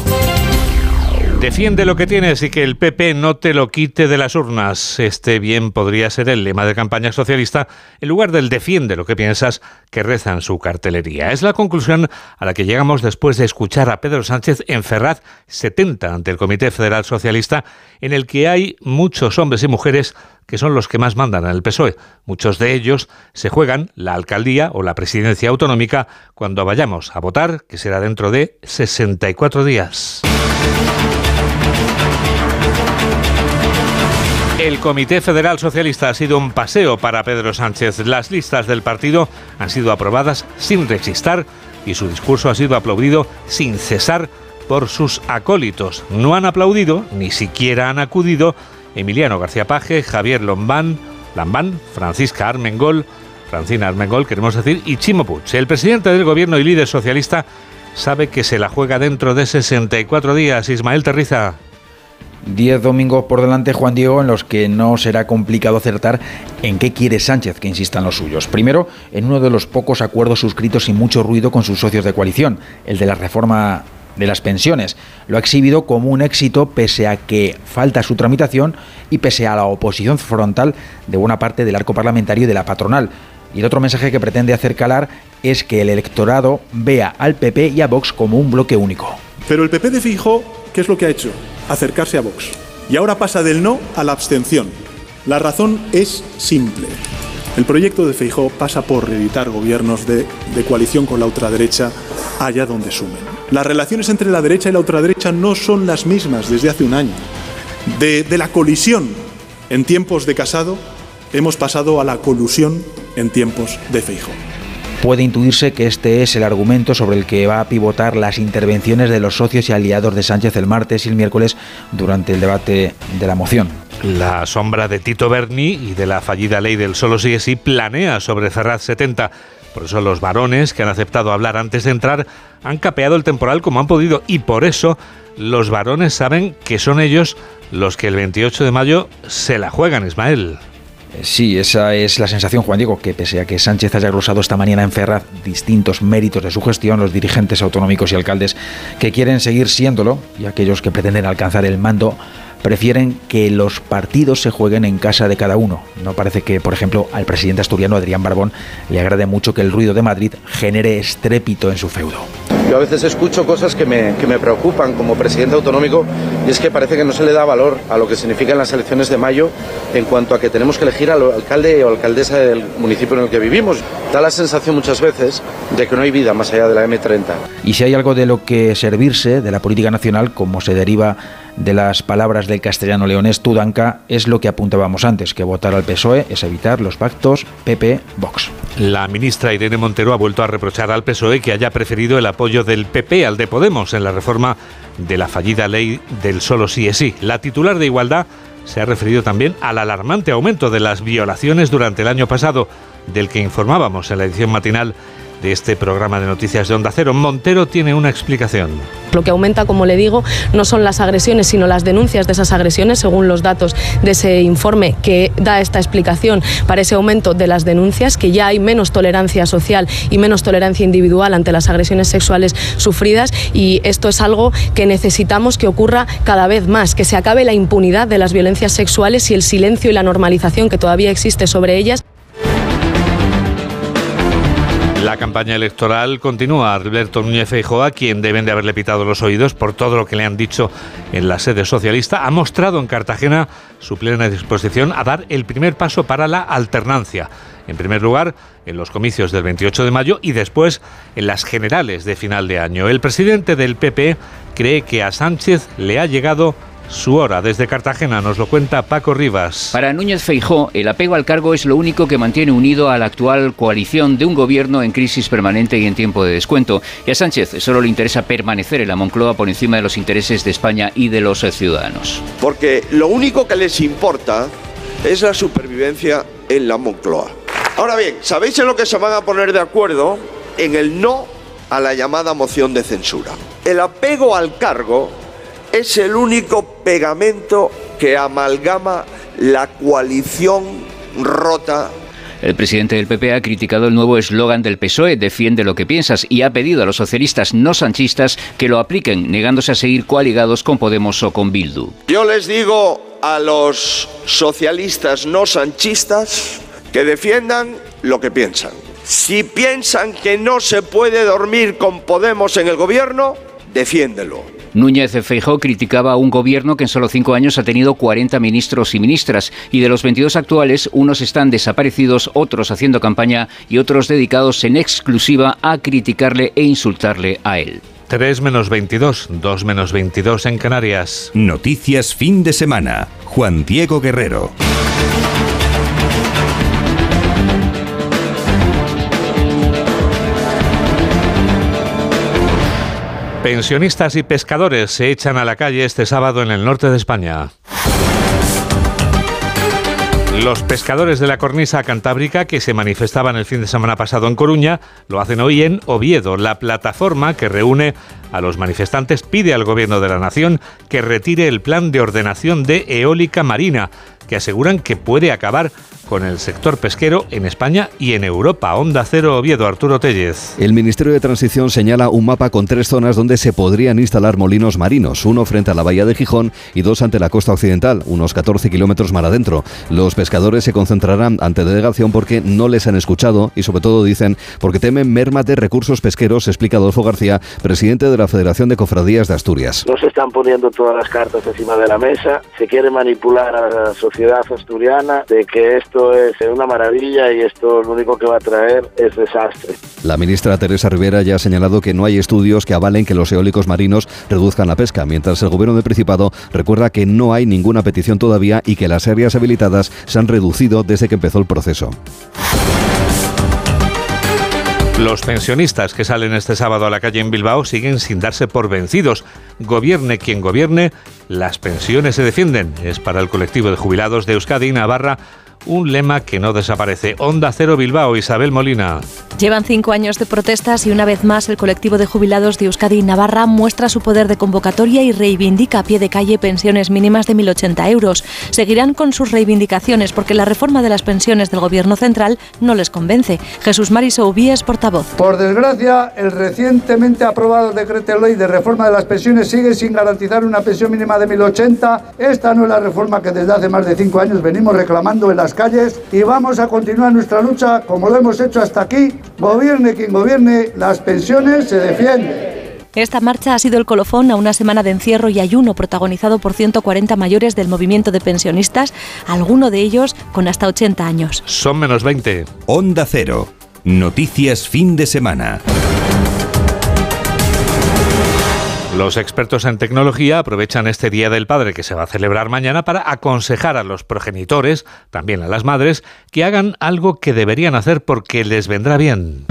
Defiende lo que tienes y que el PP no te lo quite de las urnas. Este bien podría ser el lema de campaña socialista en lugar del defiende lo que piensas que reza en su cartelería. Es la conclusión a la que llegamos después de escuchar a Pedro Sánchez en Ferraz 70 ante el Comité Federal Socialista, en el que hay muchos hombres y mujeres que son los que más mandan en el PSOE. Muchos de ellos se juegan la alcaldía o la presidencia autonómica cuando vayamos a votar, que será dentro de 64 días. El Comité Federal Socialista ha sido un paseo para Pedro Sánchez. Las listas del partido han sido aprobadas sin rechistar y su discurso ha sido aplaudido sin cesar por sus acólitos. No han aplaudido, ni siquiera han acudido Emiliano García Paje, Javier Lombán, Lambán, Francisca Armengol, Francina Armengol, queremos decir, y Chimo Puig. El presidente del gobierno y líder socialista sabe que se la juega dentro de 64 días. Ismael Terriza. Diez domingos por delante, Juan Diego, en los que no será complicado acertar en qué quiere Sánchez que insistan los suyos. Primero, en uno de los pocos acuerdos suscritos sin mucho ruido con sus socios de coalición, el de la reforma de las pensiones. Lo ha exhibido como un éxito pese a que falta su tramitación y pese a la oposición frontal de buena parte del arco parlamentario y de la patronal. Y el otro mensaje que pretende hacer calar es que el electorado vea al PP y a Vox como un bloque único. Pero el PP de Fijo, ¿qué es lo que ha hecho? Acercarse a Vox. Y ahora pasa del no a la abstención. La razón es simple. El proyecto de Feijó pasa por reeditar gobiernos de, coalición con la ultraderecha allá donde sumen. Las relaciones entre la derecha y la ultraderecha no son las mismas desde hace un año. De, de la colisión en tiempos de Casado hemos pasado a la colusión en tiempos de Feijó. Puede intuirse que este es el argumento sobre el que va a pivotar las intervenciones de los socios y aliados de Sánchez el martes y el miércoles durante el debate de la moción. La sombra de Tito Berni y de la fallida ley del solo es sí planea sobre Ferraz 70. Por eso los varones que han aceptado hablar antes de entrar han capeado el temporal como han podido y por eso los varones saben que son ellos los que el 28 de mayo se la juegan, Ismael. Sí, esa es la sensación, Juan Diego, que pese a que Sánchez haya glosado esta mañana en Ferraz distintos méritos de su gestión, los dirigentes autonómicos y alcaldes que quieren seguir siéndolo y aquellos que pretenden alcanzar el mando prefieren que los partidos se jueguen en casa de cada uno. No parece que, por ejemplo, al presidente asturiano Adrián Barbón le agrade mucho que el ruido de Madrid genere estrépito en su feudo. Yo a veces escucho cosas que me, que me preocupan como presidente autonómico y es que parece que no se le da valor a lo que significan las elecciones de mayo en cuanto a que tenemos que elegir al alcalde o alcaldesa del municipio en el que vivimos. Da la sensación muchas veces de que no hay vida más allá de la M30. Y si hay algo de lo que servirse de la política nacional, como se deriva de las palabras del castellano leonés Tudanca es lo que apuntábamos antes, que votar al PSOE es evitar los pactos PP-Vox. La ministra Irene Montero ha vuelto a reprochar al PSOE que haya preferido el apoyo del PP al de Podemos en la reforma de la fallida ley del solo sí es sí. La titular de Igualdad se ha referido también al alarmante aumento de las violaciones durante el año pasado, del que informábamos en la edición matinal de este programa de noticias de Onda Cero. Montero tiene una explicación. Lo que aumenta, como le digo, no son las agresiones, sino las denuncias de esas agresiones, según los datos de ese informe que da esta explicación para ese aumento de las denuncias, que ya hay menos tolerancia social y menos tolerancia individual ante las agresiones sexuales sufridas y esto es algo que necesitamos que ocurra cada vez más, que se acabe la impunidad de las violencias sexuales y el silencio y la normalización que todavía existe sobre ellas. La campaña electoral continúa. Alberto Núñez Feijóo, a quien deben de haberle pitado los oídos por todo lo que le han dicho en la sede socialista, ha mostrado en Cartagena su plena disposición a dar el primer paso para la alternancia. En primer lugar, en los comicios del 28 de mayo y después en las generales de final de año. El presidente del PP cree que a Sánchez le ha llegado su hora desde Cartagena nos lo cuenta Paco Rivas. Para Núñez Feijó, el apego al cargo es lo único que mantiene unido a la actual coalición de un gobierno en crisis permanente y en tiempo de descuento. Y a Sánchez solo le interesa permanecer en la Moncloa por encima de los intereses de España y de los ciudadanos. Porque lo único que les importa es la supervivencia en la Moncloa. Ahora bien, ¿sabéis en lo que se van a poner de acuerdo? En el no a la llamada moción de censura. El apego al cargo es el único pegamento que amalgama la coalición rota el presidente del PP ha criticado el nuevo eslogan del PSOE, defiende lo que piensas, y ha pedido a los socialistas no sanchistas que lo apliquen, negándose a seguir coaligados con Podemos o con Bildu. Yo les digo a los socialistas no sanchistas que defiendan lo que piensan. Si piensan que no se puede dormir con Podemos en el gobierno, defiéndelo. Núñez Feijó criticaba a un gobierno que en solo cinco años ha tenido 40 ministros y ministras, y de los 22 actuales, unos están desaparecidos, otros haciendo campaña y otros dedicados en exclusiva a criticarle e insultarle a él. 3 menos 22, 2 menos 22 en Canarias. Noticias fin de semana. Juan Diego Guerrero. Pensionistas y pescadores se echan a la calle este sábado en el norte de España. Los pescadores de la cornisa cantábrica que se manifestaban el fin de semana pasado en Coruña lo hacen hoy en Oviedo. La plataforma que reúne a los manifestantes pide al gobierno de la nación que retire el plan de ordenación de eólica marina que aseguran que puede acabar con el sector pesquero en España y en Europa. Onda Cero Oviedo, Arturo Tellez. El Ministerio de Transición señala un mapa con tres zonas donde se podrían instalar molinos marinos, uno frente a la bahía de Gijón y dos ante la costa occidental, unos 14 kilómetros mar adentro. Los pescadores se concentrarán ante delegación porque no les han escuchado y sobre todo dicen porque temen merma de recursos pesqueros, explica Adolfo García, presidente de la Federación de Cofradías de Asturias. No se están poniendo todas las cartas encima de la mesa, se quiere manipular a la sociedad asturiana de que esto es una maravilla y esto lo único que va a traer es desastre. La ministra Teresa Rivera ya ha señalado que no hay estudios que avalen que los eólicos marinos reduzcan la pesca, mientras el gobierno del Principado recuerda que no hay ninguna petición todavía y que las áreas habilitadas se han reducido desde que empezó el proceso. Los pensionistas que salen este sábado a la calle en Bilbao siguen sin darse por vencidos. Gobierne quien gobierne, las pensiones se defienden. Es para el colectivo de jubilados de Euskadi y Navarra un lema que no desaparece. Onda Cero Bilbao, Isabel Molina. Llevan cinco años de protestas y una vez más el colectivo de jubilados de Euskadi y Navarra muestra su poder de convocatoria y reivindica a pie de calle pensiones mínimas de 1.080 euros. Seguirán con sus reivindicaciones porque la reforma de las pensiones del gobierno central no les convence. Jesús Mariso Ubí es portavoz. Por desgracia, el recientemente aprobado decreto ley de reforma de las pensiones sigue sin garantizar una pensión mínima de 1.080. Esta no es la reforma que desde hace más de cinco años venimos reclamando en las calles y vamos a continuar nuestra lucha como lo hemos hecho hasta aquí. Gobierne quien gobierne, las pensiones se defienden. Esta marcha ha sido el colofón a una semana de encierro y ayuno protagonizado por 140 mayores del movimiento de pensionistas, alguno de ellos con hasta 80 años. Son menos 20. Onda Cero. Noticias fin de semana. Los expertos en tecnología aprovechan este Día del Padre que se va a celebrar mañana para aconsejar a los progenitores, también a las madres, que hagan algo que deberían hacer porque les vendrá bien.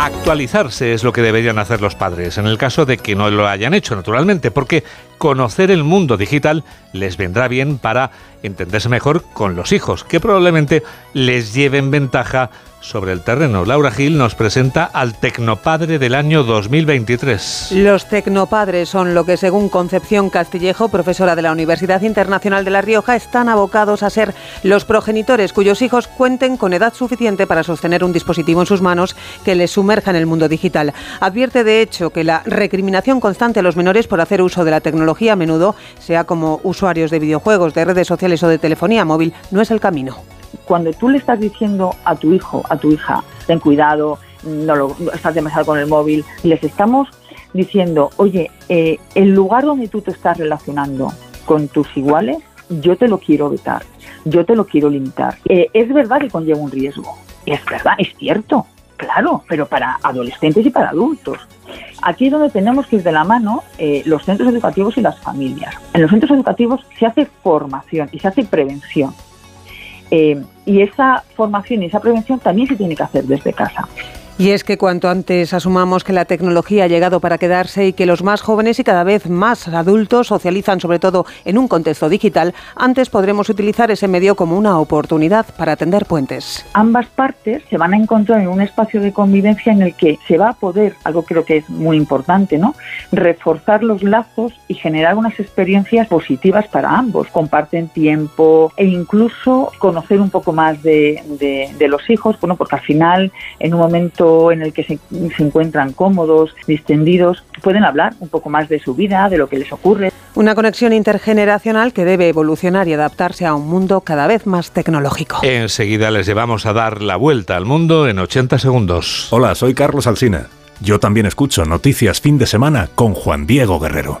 Actualizarse es lo que deberían hacer los padres, en el caso de que no lo hayan hecho, naturalmente, porque conocer el mundo digital les vendrá bien para entenderse mejor con los hijos, que probablemente les lleven ventaja sobre el terreno. Laura Gil nos presenta al Tecnopadre del año 2023. Los Tecnopadres son lo que, según Concepción Castillejo, profesora de la Universidad Internacional de La Rioja, están abocados a ser los progenitores cuyos hijos cuenten con edad suficiente para sostener un dispositivo en sus manos que les sumerja en el mundo digital. Advierte, de hecho, que la recriminación constante a los menores por hacer uso de la tecnología a menudo, sea como usuarios de videojuegos, de redes sociales o de telefonía móvil, no es el camino cuando tú le estás diciendo a tu hijo, a tu hija, ten cuidado, no, lo, estás demasiado con el móvil, les estamos diciendo, oye, eh, el lugar donde tú te estás relacionando con tus iguales, yo te lo quiero vetar, yo te lo quiero limitar. Eh, es verdad que conlleva un riesgo, es verdad, es cierto, claro, pero para adolescentes y para adultos. Aquí es donde tenemos que ir de la mano eh, los centros educativos y las familias. En los centros educativos se hace formación y se hace prevención. Eh, y esa formación y esa prevención también se tiene que hacer desde casa. Y es que cuanto antes asumamos que la tecnología ha llegado para quedarse y que los más jóvenes y cada vez más adultos socializan sobre todo en un contexto digital, antes podremos utilizar ese medio como una oportunidad para atender puentes. Ambas partes se van a encontrar en un espacio de convivencia en el que se va a poder, algo creo que es muy importante, ¿no? Reforzar los lazos y generar unas experiencias positivas para ambos. Comparten tiempo e incluso conocer un poco más de, de los hijos, bueno, porque al final en un momento en el que se, se, encuentran cómodos, distendidos, pueden hablar un poco más de su vida, de lo que les ocurre. Una conexión intergeneracional que debe evolucionar y adaptarse a un mundo cada vez más tecnológico. Enseguida les llevamos a dar la vuelta al mundo en 80 segundos. Hola, soy Carlos Alsina. Yo también escucho Noticias Fin de Semana con Juan Diego Guerrero.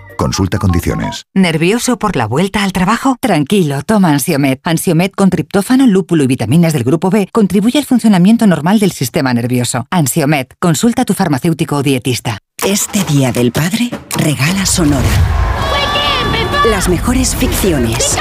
Consulta condiciones. ¿Nervioso por la vuelta al trabajo? Tranquilo, toma Ansiomed. Ansiomed con triptófano, lúpulo y vitaminas del grupo B contribuye al funcionamiento normal del sistema nervioso. Ansiomed, consulta a tu farmacéutico o dietista. Este Día del Padre, regala Sonora. Las mejores ficciones.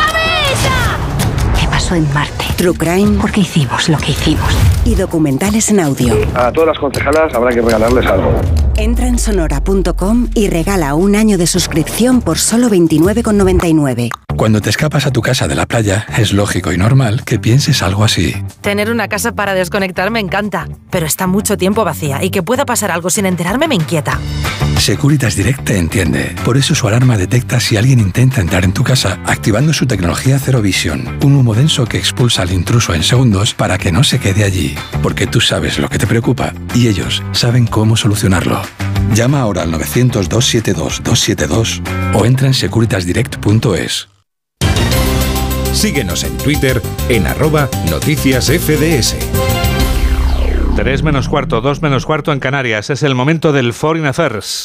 ¿Qué pasó en Marte? True Crime. ¿Por qué hicimos lo que hicimos? Y documentales en audio. A todas las concejalas habrá que regalarles algo. Entra en sonora.com y regala un año de suscripción por solo 29,99. Cuando te escapas a tu casa de la playa, es lógico y normal que pienses algo así. Tener una casa para desconectar me encanta, pero está mucho tiempo vacía y que pueda pasar algo sin enterarme me inquieta. Securitas Direct te entiende. Por eso su alarma detecta si alguien intenta entrar en tu casa activando su tecnología Zero Vision, un humo denso que expulsa al intruso en segundos para que no se quede allí. Porque tú sabes lo que te preocupa y ellos saben cómo solucionarlo. Llama ahora al 900-272-272 o entra en securitasdirect.es. Síguenos en Twitter en arroba noticias FDS. 3 menos cuarto, 2 menos cuarto en Canarias. Es el momento del Foreign Affairs.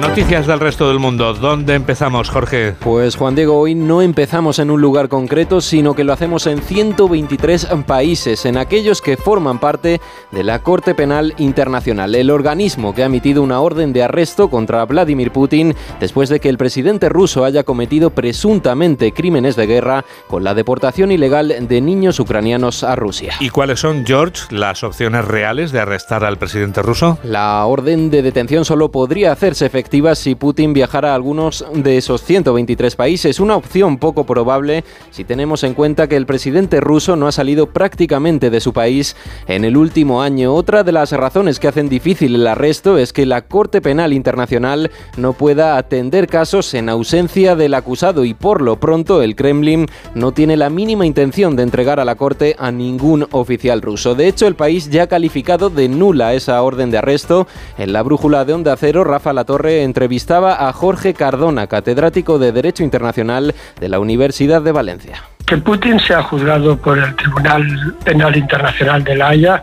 Noticias del resto del mundo. ¿Dónde empezamos, Jorge? Pues Juan Diego, hoy no empezamos en un lugar concreto, sino que lo hacemos en 123 países, en aquellos que forman parte de la Corte Penal Internacional, el organismo que ha emitido una orden de arresto contra Vladimir Putin después de que el presidente ruso haya cometido presuntamente crímenes de guerra con la deportación ilegal de niños ucranianos a Rusia. ¿Y cuáles son, George, las opciones reales de arrestar al presidente ruso? La orden de detención solo podría hacerse efectiva si Putin viajara a algunos de esos 123 países, una opción poco probable si tenemos en cuenta que el presidente ruso no ha salido prácticamente de su país en el último año. Otra de las razones que hacen difícil el arresto es que la Corte Penal Internacional no pueda atender casos en ausencia del acusado y por lo pronto el Kremlin no tiene la mínima intención de entregar a la Corte a ningún oficial ruso. De hecho, el país ya ha calificado de nula esa orden de arresto. En la brújula de Onda Cero, Rafa Latorre entrevistaba a Jorge Cardona, catedrático de Derecho Internacional de la Universidad de Valencia. Que Putin sea juzgado por el Tribunal Penal Internacional de La Haya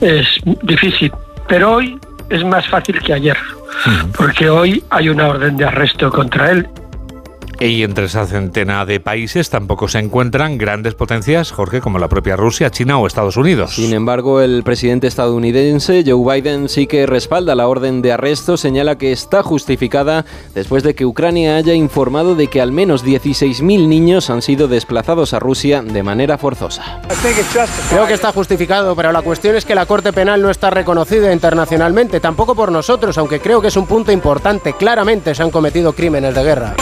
es difícil, pero hoy es más fácil que ayer, porque hoy hay una orden de arresto contra él y entre esa centena de países tampoco se encuentran grandes potencias, Jorge, como la propia Rusia, China o Estados Unidos. Sin embargo, el presidente estadounidense Joe Biden sí que respalda la orden de arresto, señala que está justificada después de que Ucrania haya informado de que al menos 16.000 niños han sido desplazados a Rusia de manera forzosa. Creo que está justificado, pero la cuestión es que la Corte Penal no está reconocida internacionalmente, tampoco por nosotros, aunque creo que es un punto importante. Claramente se han cometido crímenes de guerra.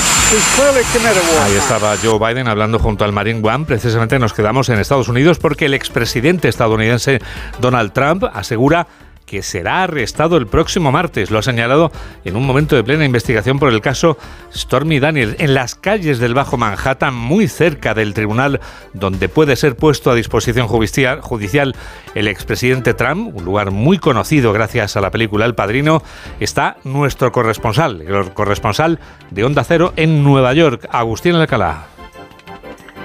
Ahí estaba Joe Biden hablando junto al Marine One. Precisamente nos quedamos en Estados Unidos porque el expresidente estadounidense Donald Trump asegura que será arrestado el próximo martes. Lo ha señalado en un momento de plena investigación por el caso Stormy Daniels en las calles del Bajo Manhattan, muy cerca del tribunal donde puede ser puesto a disposición judicial el expresidente Trump, un lugar muy conocido gracias a la película El Padrino, está nuestro corresponsal, el corresponsal de Onda Cero en Nueva York, Agustín Alcalá.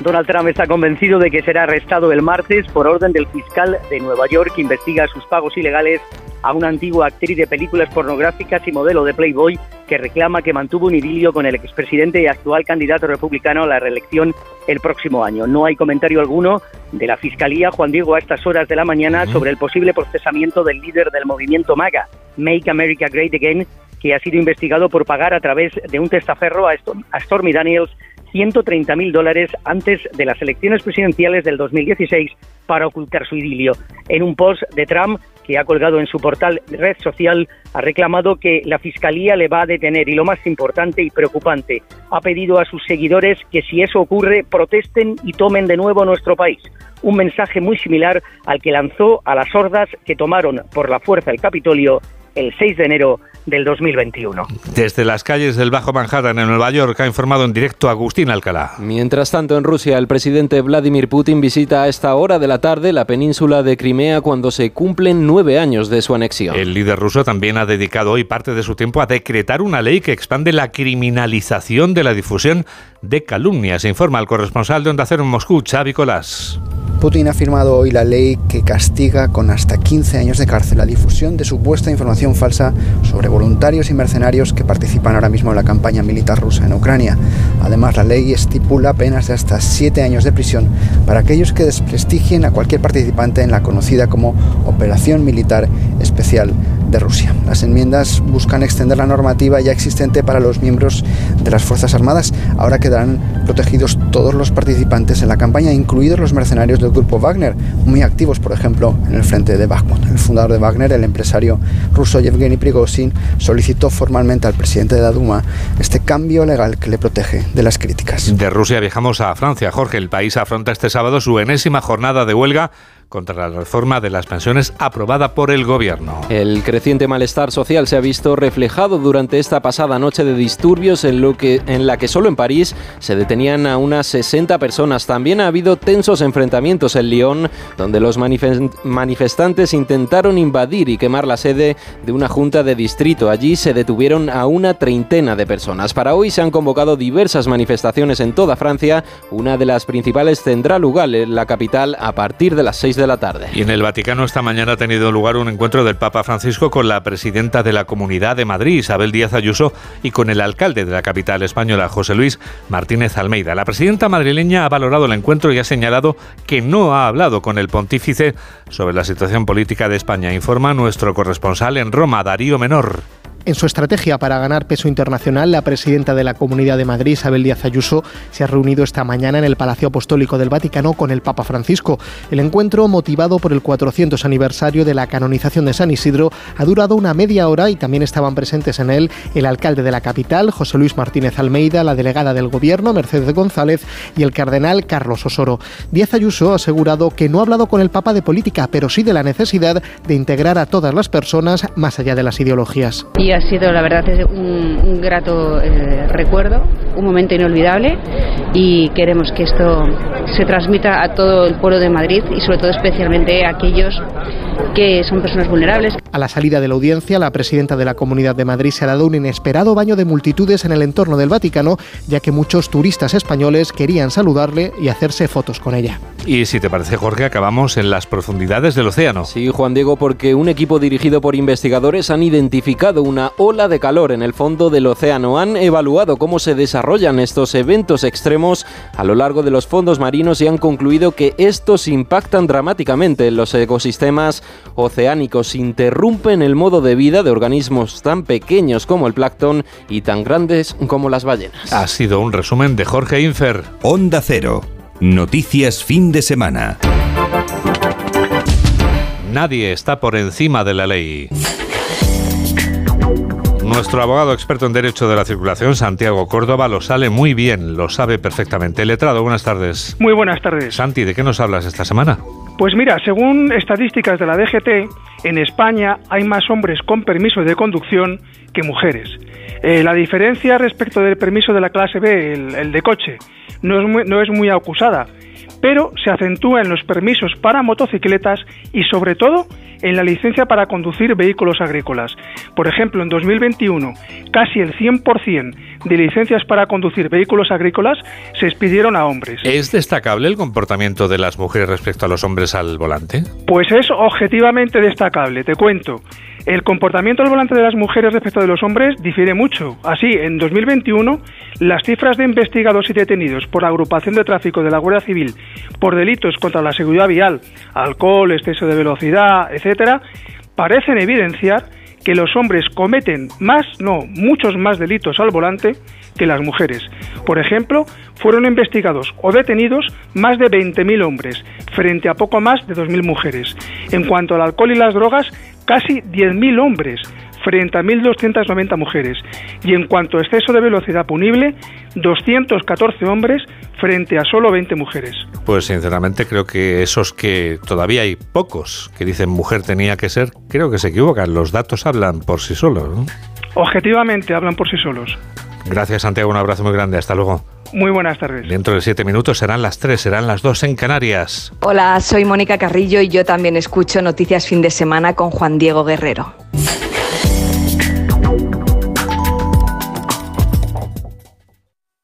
Donald Trump está convencido de que será arrestado el martes por orden del fiscal de Nueva York que investiga sus pagos ilegales a una antigua actriz de películas pornográficas y modelo de Playboy que reclama que mantuvo un idilio con el expresidente y actual candidato republicano a la reelección el próximo año. No hay comentario alguno de la Fiscalía, Juan Diego, a estas horas de la mañana sobre el posible procesamiento del líder del movimiento MAGA, Make America Great Again, que ha sido investigado por pagar a través de un testaferro a Stormy Daniels 130 mil dólares antes de las elecciones presidenciales del 2016 para ocultar su idilio. En un post de Trump que ha colgado en su portal red social, ha reclamado que la Fiscalía le va a detener y lo más importante y preocupante, ha pedido a sus seguidores que si eso ocurre protesten y tomen de nuevo nuestro país. Un mensaje muy similar al que lanzó a las hordas que tomaron por la fuerza el Capitolio el 6 de enero del 2021. Desde las calles del Bajo Manhattan en Nueva York ha informado en directo Agustín Alcalá. Mientras tanto, en Rusia, el presidente Vladimir Putin visita a esta hora de la tarde la península de Crimea cuando se cumplen nueve años de su anexión. El líder ruso también ha dedicado hoy parte de su tiempo a decretar una ley que expande la criminalización de la difusión de calumnias, informa el corresponsal de Onda Cero en Moscú, Xavi Colás. Putin ha firmado hoy la ley que castiga con hasta 15 años de cárcel la difusión de supuesta información falsa sobre voluntarios y mercenarios que participan ahora mismo en la campaña militar rusa en Ucrania. Además, la ley estipula penas de hasta 7 años de prisión para aquellos que desprestigien a cualquier participante en la conocida como Operación Militar Especial de Rusia. Las enmiendas buscan extender la normativa ya existente para los miembros de las Fuerzas Armadas. Ahora quedarán protegidos todos los participantes en la campaña, incluidos los mercenarios grupo Wagner, muy activos, por ejemplo, en el frente de Bakhmut. El fundador de Wagner, el empresario ruso Yevgeny Prigozhin, solicitó formalmente al presidente de la Duma este cambio legal que le protege de las críticas. De Rusia viajamos a Francia. Jorge, el país afronta este sábado su enésima jornada de huelga contra la reforma de las pensiones aprobada por el gobierno. El creciente malestar social se ha visto reflejado durante esta pasada noche de disturbios en, lo que, en la que solo en París se detenían a unas 60 personas. También ha habido tensos enfrentamientos en Lyon, donde los manifestantes intentaron invadir y quemar la sede de una junta de distrito. Allí se detuvieron a una treintena de personas. Para hoy se han convocado diversas manifestaciones en toda Francia. Una de las principales tendrá lugar en la capital a partir de las 6 de la tarde. Y en el Vaticano esta mañana ha tenido lugar un encuentro del Papa Francisco con la presidenta de la Comunidad de Madrid, Isabel Díaz Ayuso, y con el alcalde de la capital española, José Luis Martínez Almeida. La presidenta madrileña ha valorado el encuentro y ha señalado que no ha hablado con el pontífice sobre la situación política de España, informa nuestro corresponsal en Roma, Darío Menor. En su estrategia para ganar peso internacional, la presidenta de la Comunidad de Madrid, Isabel Díaz Ayuso, se ha reunido esta mañana en el Palacio Apostólico del Vaticano con el Papa Francisco. El encuentro, motivado por el 400 aniversario de la canonización de San Isidro, ha durado una media hora y también estaban presentes en él el alcalde de la capital, José Luis Martínez Almeida, la delegada del Gobierno, Mercedes González, y el cardenal Carlos Osoro. Díaz Ayuso ha asegurado que no ha hablado con el Papa de política, pero sí de la necesidad de integrar a todas las personas más allá de las ideologías ha sido, la verdad, un, grato eh, recuerdo, un momento inolvidable y queremos que esto se transmita a todo el pueblo de Madrid y sobre todo especialmente a aquellos que son personas vulnerables. A la salida de la audiencia, la presidenta de la Comunidad de Madrid se ha dado un inesperado baño de multitudes en el entorno del Vaticano, ya que muchos turistas españoles querían saludarle y hacerse fotos con ella. Y si te parece, Jorge, acabamos en las profundidades del océano. Sí, Juan Diego, porque un equipo dirigido por investigadores han identificado una ola de calor en el fondo del océano. Han evaluado cómo se desarrollan estos eventos extremos a lo largo de los fondos marinos y han concluido que estos impactan dramáticamente en los ecosistemas oceánicos, interrumpen el modo de vida de organismos tan pequeños como el plancton y tan grandes como las ballenas. Ha sido un resumen de Jorge Infer. Onda Cero. Noticias fin de semana. Nadie está por encima de la ley. Nuestro abogado experto en Derecho de la Circulación, Santiago Córdoba, lo sale muy bien, lo sabe perfectamente. Letrado, buenas tardes. Muy buenas tardes. Santi, ¿de qué nos hablas esta semana? Pues mira, según estadísticas de la DGT, en España hay más hombres con permiso de conducción que mujeres. Eh, la diferencia respecto del permiso de la clase B, el, de coche, no es, muy, no es muy acusada, pero se acentúa en los permisos para motocicletas y sobre todo en la licencia para conducir vehículos agrícolas. Por ejemplo, en 2021, casi el 100% de licencias para conducir vehículos agrícolas se expidieron a hombres. ¿Es destacable el comportamiento de las mujeres respecto a los hombres al volante? Pues es objetivamente destacable, te cuento. El comportamiento al volante de las mujeres respecto de los hombres difiere mucho. Así, en 2021, las cifras de investigados y detenidos por agrupación de tráfico de la Guardia Civil por delitos contra la seguridad vial, alcohol, exceso de velocidad, etcétera, parecen evidenciar que los hombres cometen más, no, muchos más delitos al volante que las mujeres. Por ejemplo, fueron investigados o detenidos más de 20.000 hombres, frente a poco más de 2.000 mujeres. En cuanto al alcohol y las drogas, casi 10.000 hombres, frente a 1.290 mujeres. Y en cuanto a exceso de velocidad punible, 214 hombres frente a solo 20 mujeres. Pues sinceramente creo que esos que todavía hay pocos que dicen mujer tenía que ser, creo que se equivocan. Los datos hablan por sí solos. Objetivamente hablan por sí solos. Gracias Santiago, un abrazo muy grande. Hasta luego. Muy buenas tardes. Dentro de siete minutos serán las tres, serán las dos en Canarias. Hola, soy Mónica Carrillo y yo también escucho Noticias Fin de Semana con Juan Diego Guerrero.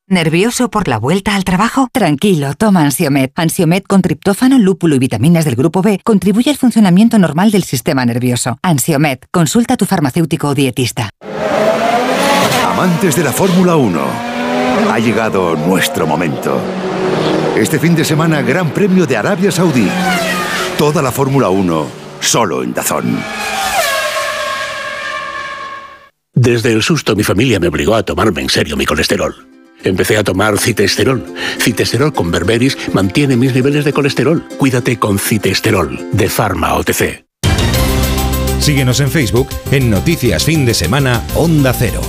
¿Nervioso por la vuelta al trabajo? Tranquilo, toma Ansiomet. Ansiomet con triptófano, lúpulo y vitaminas del grupo B contribuye al funcionamiento normal del sistema nervioso. Ansiomet, consulta a tu farmacéutico o dietista. Amantes de la Fórmula 1, ha llegado nuestro momento. Este fin de semana, Gran Premio de Arabia Saudí. Toda la Fórmula 1, solo en Dazón. Desde el susto mi familia me obligó a tomarme en serio mi colesterol. Empecé a tomar citesterol. Citesterol con berberis mantiene mis niveles de colesterol. Cuídate con citesterol de Pharma OTC. Síguenos en Facebook en Noticias Fin de Semana Onda Cero.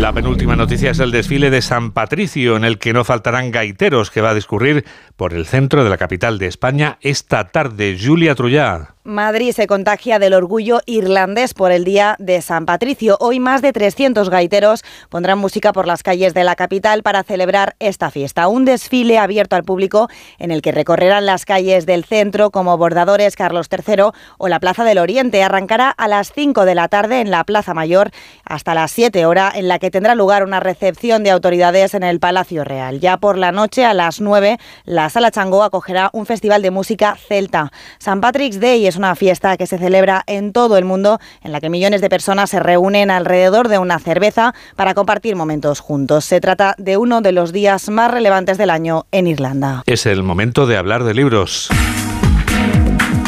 La penúltima noticia es el desfile de San Patricio, en el que no faltarán gaiteros, que va a discurrir por el centro de la capital de España esta tarde. Julia Trullá. Madrid se contagia del orgullo irlandés por el Día de San Patricio. Hoy más de 300 gaiteros pondrán música por las calles de la capital para celebrar esta fiesta. Un desfile abierto al público en el que recorrerán las calles del centro como Bordadores, Carlos III o la Plaza del Oriente. Arrancará a las 5 de la tarde en la Plaza Mayor hasta las 7 horas en la que tendrá lugar una recepción de autoridades en el Palacio Real. Ya por la noche a las 9 la Sala Changó acogerá un festival de música celta. San Patrick's Day es una fiesta que se celebra en todo el mundo, en la que millones de personas se reúnen alrededor de una cerveza para compartir momentos juntos. Se trata de uno de los días más relevantes del año en Irlanda. Es el momento de hablar de libros.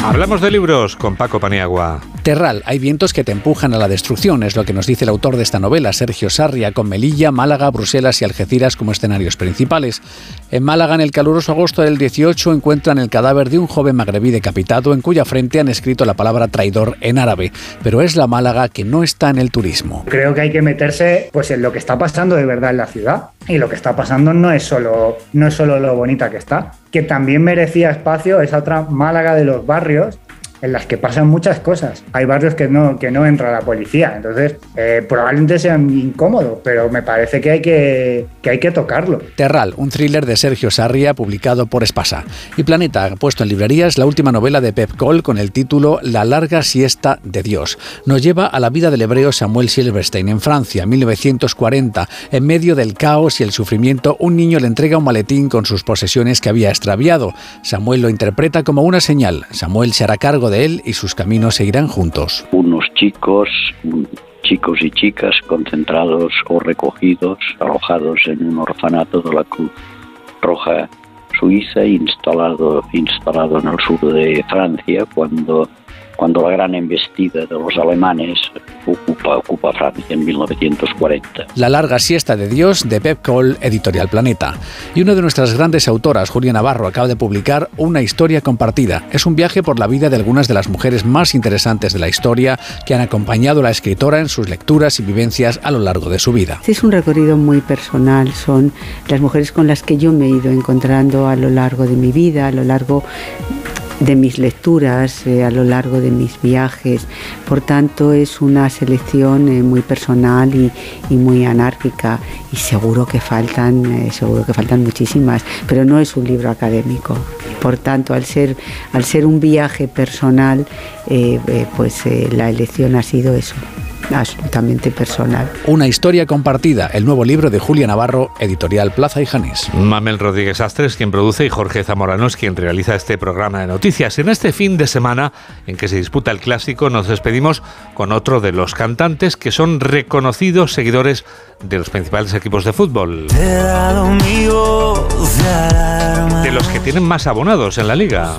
Hablamos de libros con Paco Paniagua. Terral, hay vientos que te empujan a la destrucción, es lo que nos dice el autor de esta novela, Sergio Sarria, con Melilla, Málaga, Bruselas y Algeciras como escenarios principales. En Málaga, en el caluroso agosto del 18, encuentran el cadáver de un joven magrebí decapitado en cuya frente han escrito la palabra traidor en árabe, pero es la Málaga que no está en el turismo. Creo que hay que meterse pues, en lo que está pasando de verdad en la ciudad. Y lo que está pasando no es solo, no es solo lo bonita que está, que también merecía espacio esa otra Málaga de los barrios en las que pasan muchas cosas. Hay barrios que no, que no entra la policía, entonces eh, probablemente sea incómodo, pero me parece que hay que, que hay que tocarlo. Terral, un thriller de Sergio Sarria publicado por Espasa. Y Planeta puesto en librerías la última novela de Pep Cole con el título La larga siesta de Dios. Nos lleva a la vida del hebreo Samuel Silverstein en Francia, 1940. En medio del caos y el sufrimiento, un niño le entrega un maletín con sus posesiones que había extraviado. Samuel lo interpreta como una señal. Samuel se hará cargo de él y sus caminos seguirán juntos. Unos chicos, chicos y chicas concentrados o recogidos, alojados en un orfanato de la Cruz Roja Suiza, instalado, instalado en el sur de Francia, cuando cuando la gran embestida de los alemanes ocupa, ocupa Francia en 1940. La larga siesta de Dios de Pep Cole, Editorial Planeta. Y una de nuestras grandes autoras, Julia Navarro, acaba de publicar Una historia compartida. Es un viaje por la vida de algunas de las mujeres más interesantes de la historia que han acompañado a la escritora en sus lecturas y vivencias a lo largo de su vida. Es un recorrido muy personal, son las mujeres con las que yo me he ido encontrando a lo largo de mi vida, a lo largo de mis lecturas eh, a lo largo de mis viajes. Por tanto, es una selección eh, muy personal y, muy anárquica y seguro que faltan, eh, seguro que faltan muchísimas, pero no es un libro académico. Por tanto, al ser, al ser un viaje personal, pues la elección ha sido eso absolutamente personal. Una historia compartida, el nuevo libro de Julia Navarro, editorial Plaza y Janís. Mamel Rodríguez Astres quien produce y Jorge Zamorano es quien realiza este programa de noticias. En este fin de semana en que se disputa el clásico nos despedimos con otro de los cantantes que son reconocidos seguidores de los principales equipos de fútbol. De los que tienen más abonados en la liga.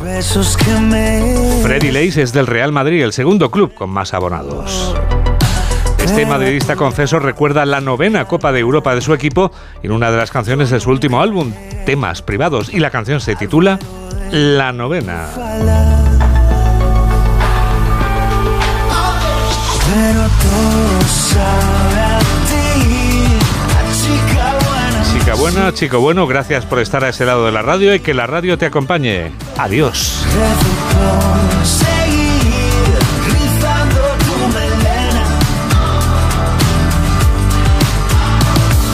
Freddy Leis es del Real Madrid, el segundo club con más abonados. Este madridista confeso recuerda la novena Copa de Europa de su equipo en una de las canciones de su último álbum, Temas Privados, y la canción se titula La novena. Chica buena, chico bueno, gracias por estar a ese lado de la radio y que la radio te acompañe. Adiós.